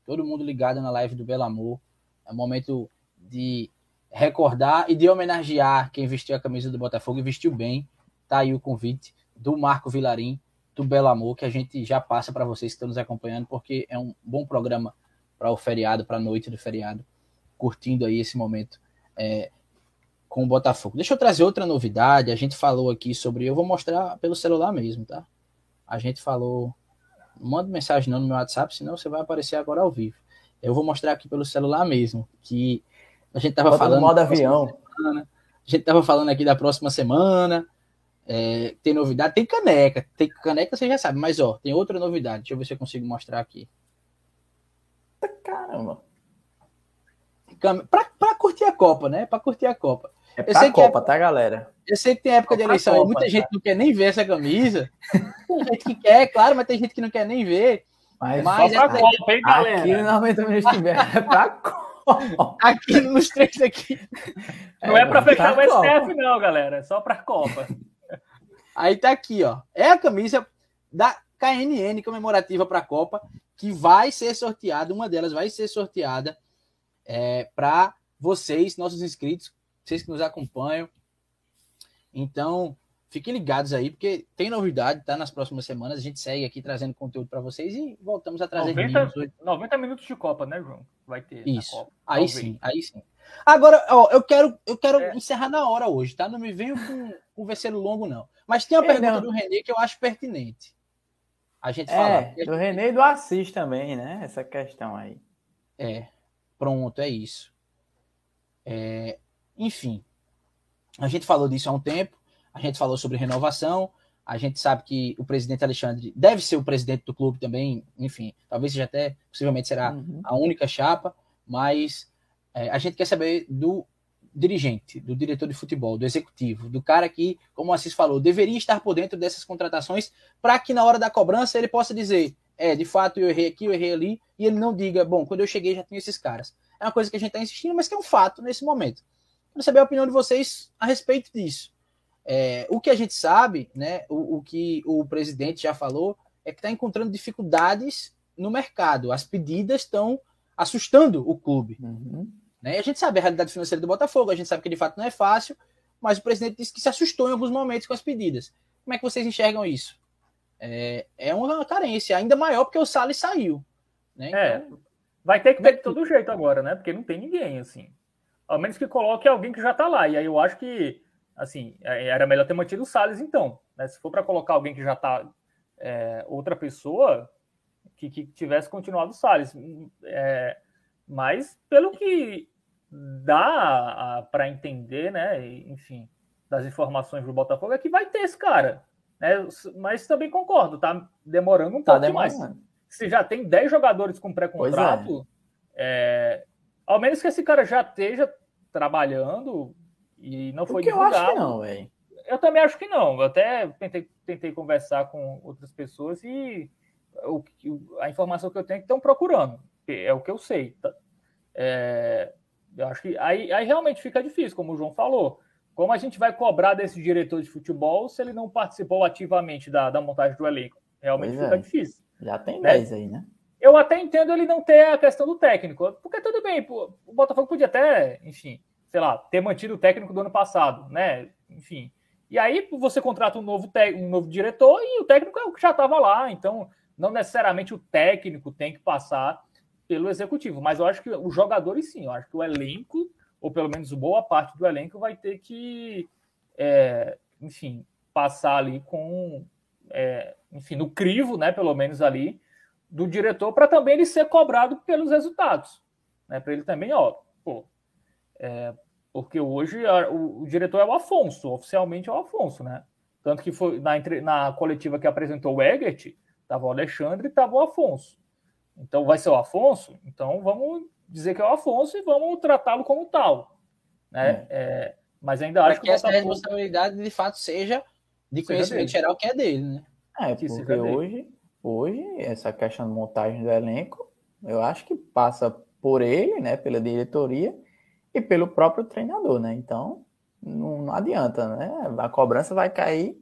Todo mundo ligado na live do Belo Amor. É momento de recordar e de homenagear quem vestiu a camisa do Botafogo e vestiu bem. Tá aí o convite do Marco Vilarim, do Belo Amor, que a gente já passa para vocês que estão nos acompanhando, porque é um bom programa para o feriado, para a noite do feriado, curtindo aí esse momento é, com o Botafogo. Deixa eu trazer outra novidade. A gente falou aqui sobre. Eu vou mostrar pelo celular mesmo, tá? a gente falou. Manda mensagem não no meu WhatsApp, senão você vai aparecer agora ao vivo. Eu vou mostrar aqui pelo celular mesmo, que a gente tava Bota falando. modo avião. Semana, a gente tava falando aqui da próxima semana. É, tem novidade, tem caneca. Tem caneca, você já sabe, mas ó, tem outra novidade. Deixa eu ver se eu consigo mostrar aqui. Caramba. Pra, pra curtir a Copa, né? Pra curtir a Copa. É pra eu sei Copa, que é, tá, galera? Eu sei que tem época de eleição Copa, muita tá. gente não quer nem ver essa camisa. tem gente que quer, claro, mas tem gente que não quer nem ver. Mas, mas só pra é, Copa, hein, galera? Aqui no 90 minutos é pra Copa. Aqui nos três aqui. Não é, é pra fechar o STF, não, galera. É só pra Copa. Aí tá aqui, ó. É a camisa da KNN comemorativa para a Copa que vai ser sorteada. Uma delas vai ser sorteada é, para vocês, nossos inscritos, vocês que nos acompanham. Então, fiquem ligados aí, porque tem novidade, tá? Nas próximas semanas a gente segue aqui trazendo conteúdo para vocês e voltamos a trazer 90, 90 minutos de Copa, né, João? Vai ter. Isso. Aí sim, aí sim. Agora, ó, eu quero, eu quero é. encerrar na hora hoje, tá? Não me venho com, com verselo longo, não. Mas tem uma é, pergunta não. do Renê que eu acho pertinente. A gente é, fala. Do Renê e do Assis também, né? Essa questão aí. É. Pronto, é isso. É, enfim, a gente falou disso há um tempo, a gente falou sobre renovação, a gente sabe que o presidente Alexandre deve ser o presidente do clube também, enfim, talvez seja até, possivelmente será uhum. a única chapa, mas é, a gente quer saber do dirigente, do diretor de futebol, do executivo, do cara que, como o Assis falou, deveria estar por dentro dessas contratações para que na hora da cobrança ele possa dizer, é, de fato eu errei aqui, eu errei ali, e ele não diga, bom, quando eu cheguei já tinha esses caras. É uma coisa que a gente está insistindo, mas que é um fato nesse momento. Quero saber a opinião de vocês a respeito disso. É, o que a gente sabe, né, o, o que o presidente já falou, é que está encontrando dificuldades no mercado. As pedidas estão assustando o clube. Uhum. Né? A gente sabe a realidade financeira do Botafogo, a gente sabe que de fato não é fácil, mas o presidente disse que se assustou em alguns momentos com as pedidas. Como é que vocês enxergam isso? É, é uma carência ainda maior porque o Salles saiu. Né? É, então, é, vai ter que ter de todo jeito agora, né? Porque não tem ninguém assim. Ao menos que coloque alguém que já está lá. E aí eu acho que, assim, é, era melhor ter mantido o Salles, então. Né? Se for para colocar alguém que já está é, outra pessoa que, que, tivesse continuado o Salles. É, mas pelo que dá para entender, né? Enfim, das informações do Botafogo é que vai ter esse cara. Né? Mas também concordo, tá demorando um tá pouco demorando. mais. Se já tem 10 jogadores com pré-contrato, é. é, ao menos que esse cara já esteja trabalhando e não foi divulgado. Eu acho que não, velho. Eu também acho que não. Eu até tentei, tentei conversar com outras pessoas e o, a informação que eu tenho é que estão procurando. É o que eu sei. Tá? É, eu acho que aí, aí realmente fica difícil, como o João falou. Como a gente vai cobrar desse diretor de futebol se ele não participou ativamente da, da montagem do elenco? Realmente pois fica é. difícil. Já tem né? 10 aí, né? Eu até entendo ele não ter a questão do técnico, porque tudo bem, pô, o Botafogo podia até, enfim, sei lá, ter mantido o técnico do ano passado, né? Enfim. E aí você contrata um novo, um novo diretor e o técnico é o que já estava lá. Então, não necessariamente o técnico tem que passar pelo executivo, mas eu acho que os jogadores sim, eu acho que o elenco, ou pelo menos boa parte do elenco, vai ter que, é, enfim, passar ali com, é, enfim, no crivo, né, pelo menos ali, do diretor, para também ele ser cobrado pelos resultados, né, para ele também, ó, pô, é, porque hoje a, o, o, diretor é o Afonso, oficialmente é o Afonso, né? Tanto que foi na, na coletiva que apresentou o Egert, estava o Alexandre e estava o Afonso. Então vai ser o Afonso, então vamos dizer que é o Afonso e vamos tratá-lo como tal. Né? É. É, mas ainda acho que, que essa Botafogo... responsabilidade de fato seja de conhecimento seja geral que é dele, né? É, porque hoje, hoje, essa questão de montagem do elenco, eu acho que passa por ele, né, pela diretoria, e pelo próprio treinador, né? Então, não, não adianta, né? A cobrança vai cair,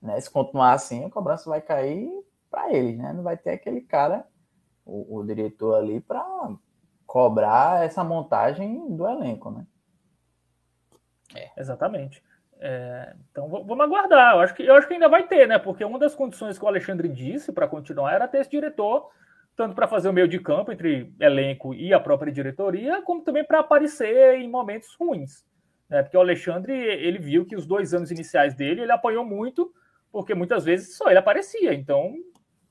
né? Se continuar assim, a cobrança vai cair para eles, né? Não vai ter aquele cara, o, o diretor ali, para cobrar essa montagem do elenco, né? É, exatamente. É, então vamos aguardar. Eu acho, que, eu acho que ainda vai ter, né? Porque uma das condições que o Alexandre disse para continuar era ter esse diretor tanto para fazer o meio de campo entre elenco e a própria diretoria, como também para aparecer em momentos ruins. Né? Porque o Alexandre, ele viu que os dois anos iniciais dele, ele apanhou muito, porque muitas vezes só ele aparecia. Então,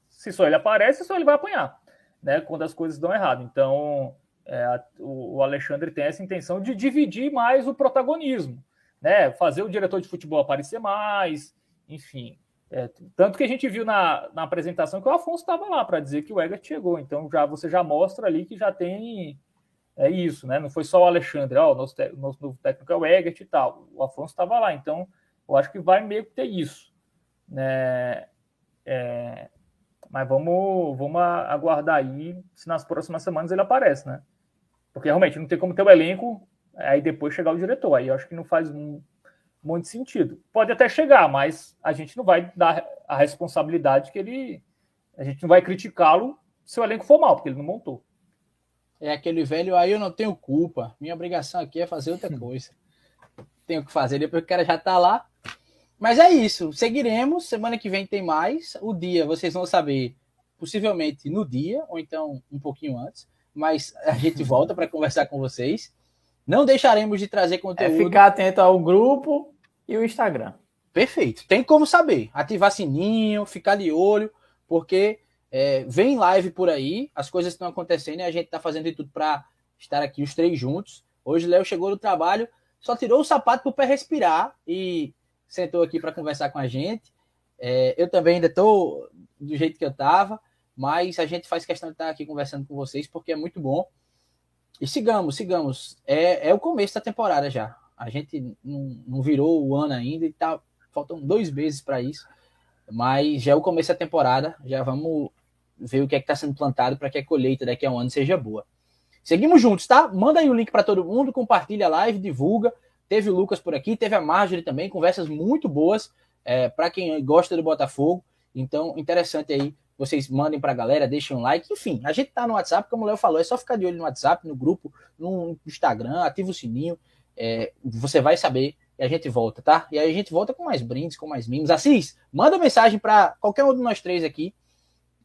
se só ele aparece, só ele vai apanhar, né? quando as coisas dão errado. Então, é, o, Alexandre tem essa intenção de dividir mais o protagonismo, né? fazer o diretor de futebol aparecer mais, enfim, é, tanto que a gente viu na, na apresentação que o Afonso estava lá para dizer que o Egert chegou. Então já você já mostra ali que já tem é isso, né? Não foi só o Alexandre, ó, o nosso, o nosso novo técnico é o Egert e tal. O Afonso estava lá. Então eu acho que vai meio que ter isso. Né? É, mas vamos, vamos aguardar aí se nas próximas semanas ele aparece, né? Porque realmente não tem como ter o elenco, aí depois chegar o diretor. Aí eu acho que não faz muito sentido. Pode até chegar, mas a gente não vai dar a responsabilidade que ele. A gente não vai criticá-lo se o elenco for mal, porque ele não montou. É aquele velho, aí eu não tenho culpa. Minha obrigação aqui é fazer outra coisa. tenho que fazer depois que o cara já tá lá. Mas é isso. Seguiremos. Semana que vem tem mais. O dia vocês vão saber, possivelmente no dia, ou então um pouquinho antes. Mas a gente volta para conversar com vocês. Não deixaremos de trazer conteúdo. É ficar atento ao grupo e o Instagram. Perfeito. Tem como saber. Ativar sininho, ficar de olho, porque é, vem live por aí, as coisas estão acontecendo e a gente está fazendo de tudo para estar aqui os três juntos. Hoje Léo chegou do trabalho, só tirou o sapato para o pé respirar e sentou aqui para conversar com a gente. É, eu também ainda estou do jeito que eu estava, mas a gente faz questão de estar aqui conversando com vocês porque é muito bom. E sigamos, sigamos. É, é o começo da temporada já. A gente não, não virou o ano ainda e tá faltam dois meses para isso. Mas já é o começo da temporada, já vamos ver o que é que está sendo plantado para que a colheita daqui a um ano seja boa. Seguimos juntos, tá? Manda aí o link para todo mundo, compartilha a live, divulga. Teve o Lucas por aqui, teve a Marjorie também, conversas muito boas é, para quem gosta do Botafogo. Então, interessante aí, vocês mandem para a galera, deixem um like. Enfim, a gente tá no WhatsApp, como o Léo falou, é só ficar de olho no WhatsApp, no grupo, no Instagram, ativa o sininho é, você vai saber e a gente volta, tá? E aí a gente volta com mais brindes, com mais mimos. Assis, manda mensagem para qualquer um de nós três aqui.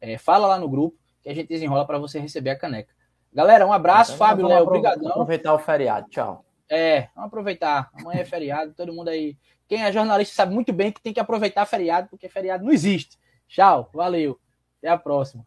É, fala lá no grupo que a gente desenrola para você receber a caneca. Galera, um abraço, então, Fábio, Léo, obrigadão. aproveitar o feriado, tchau. É, vamos aproveitar. Amanhã é feriado, todo mundo aí. Quem é jornalista sabe muito bem que tem que aproveitar feriado, porque feriado não existe. Tchau, valeu. Até a próxima.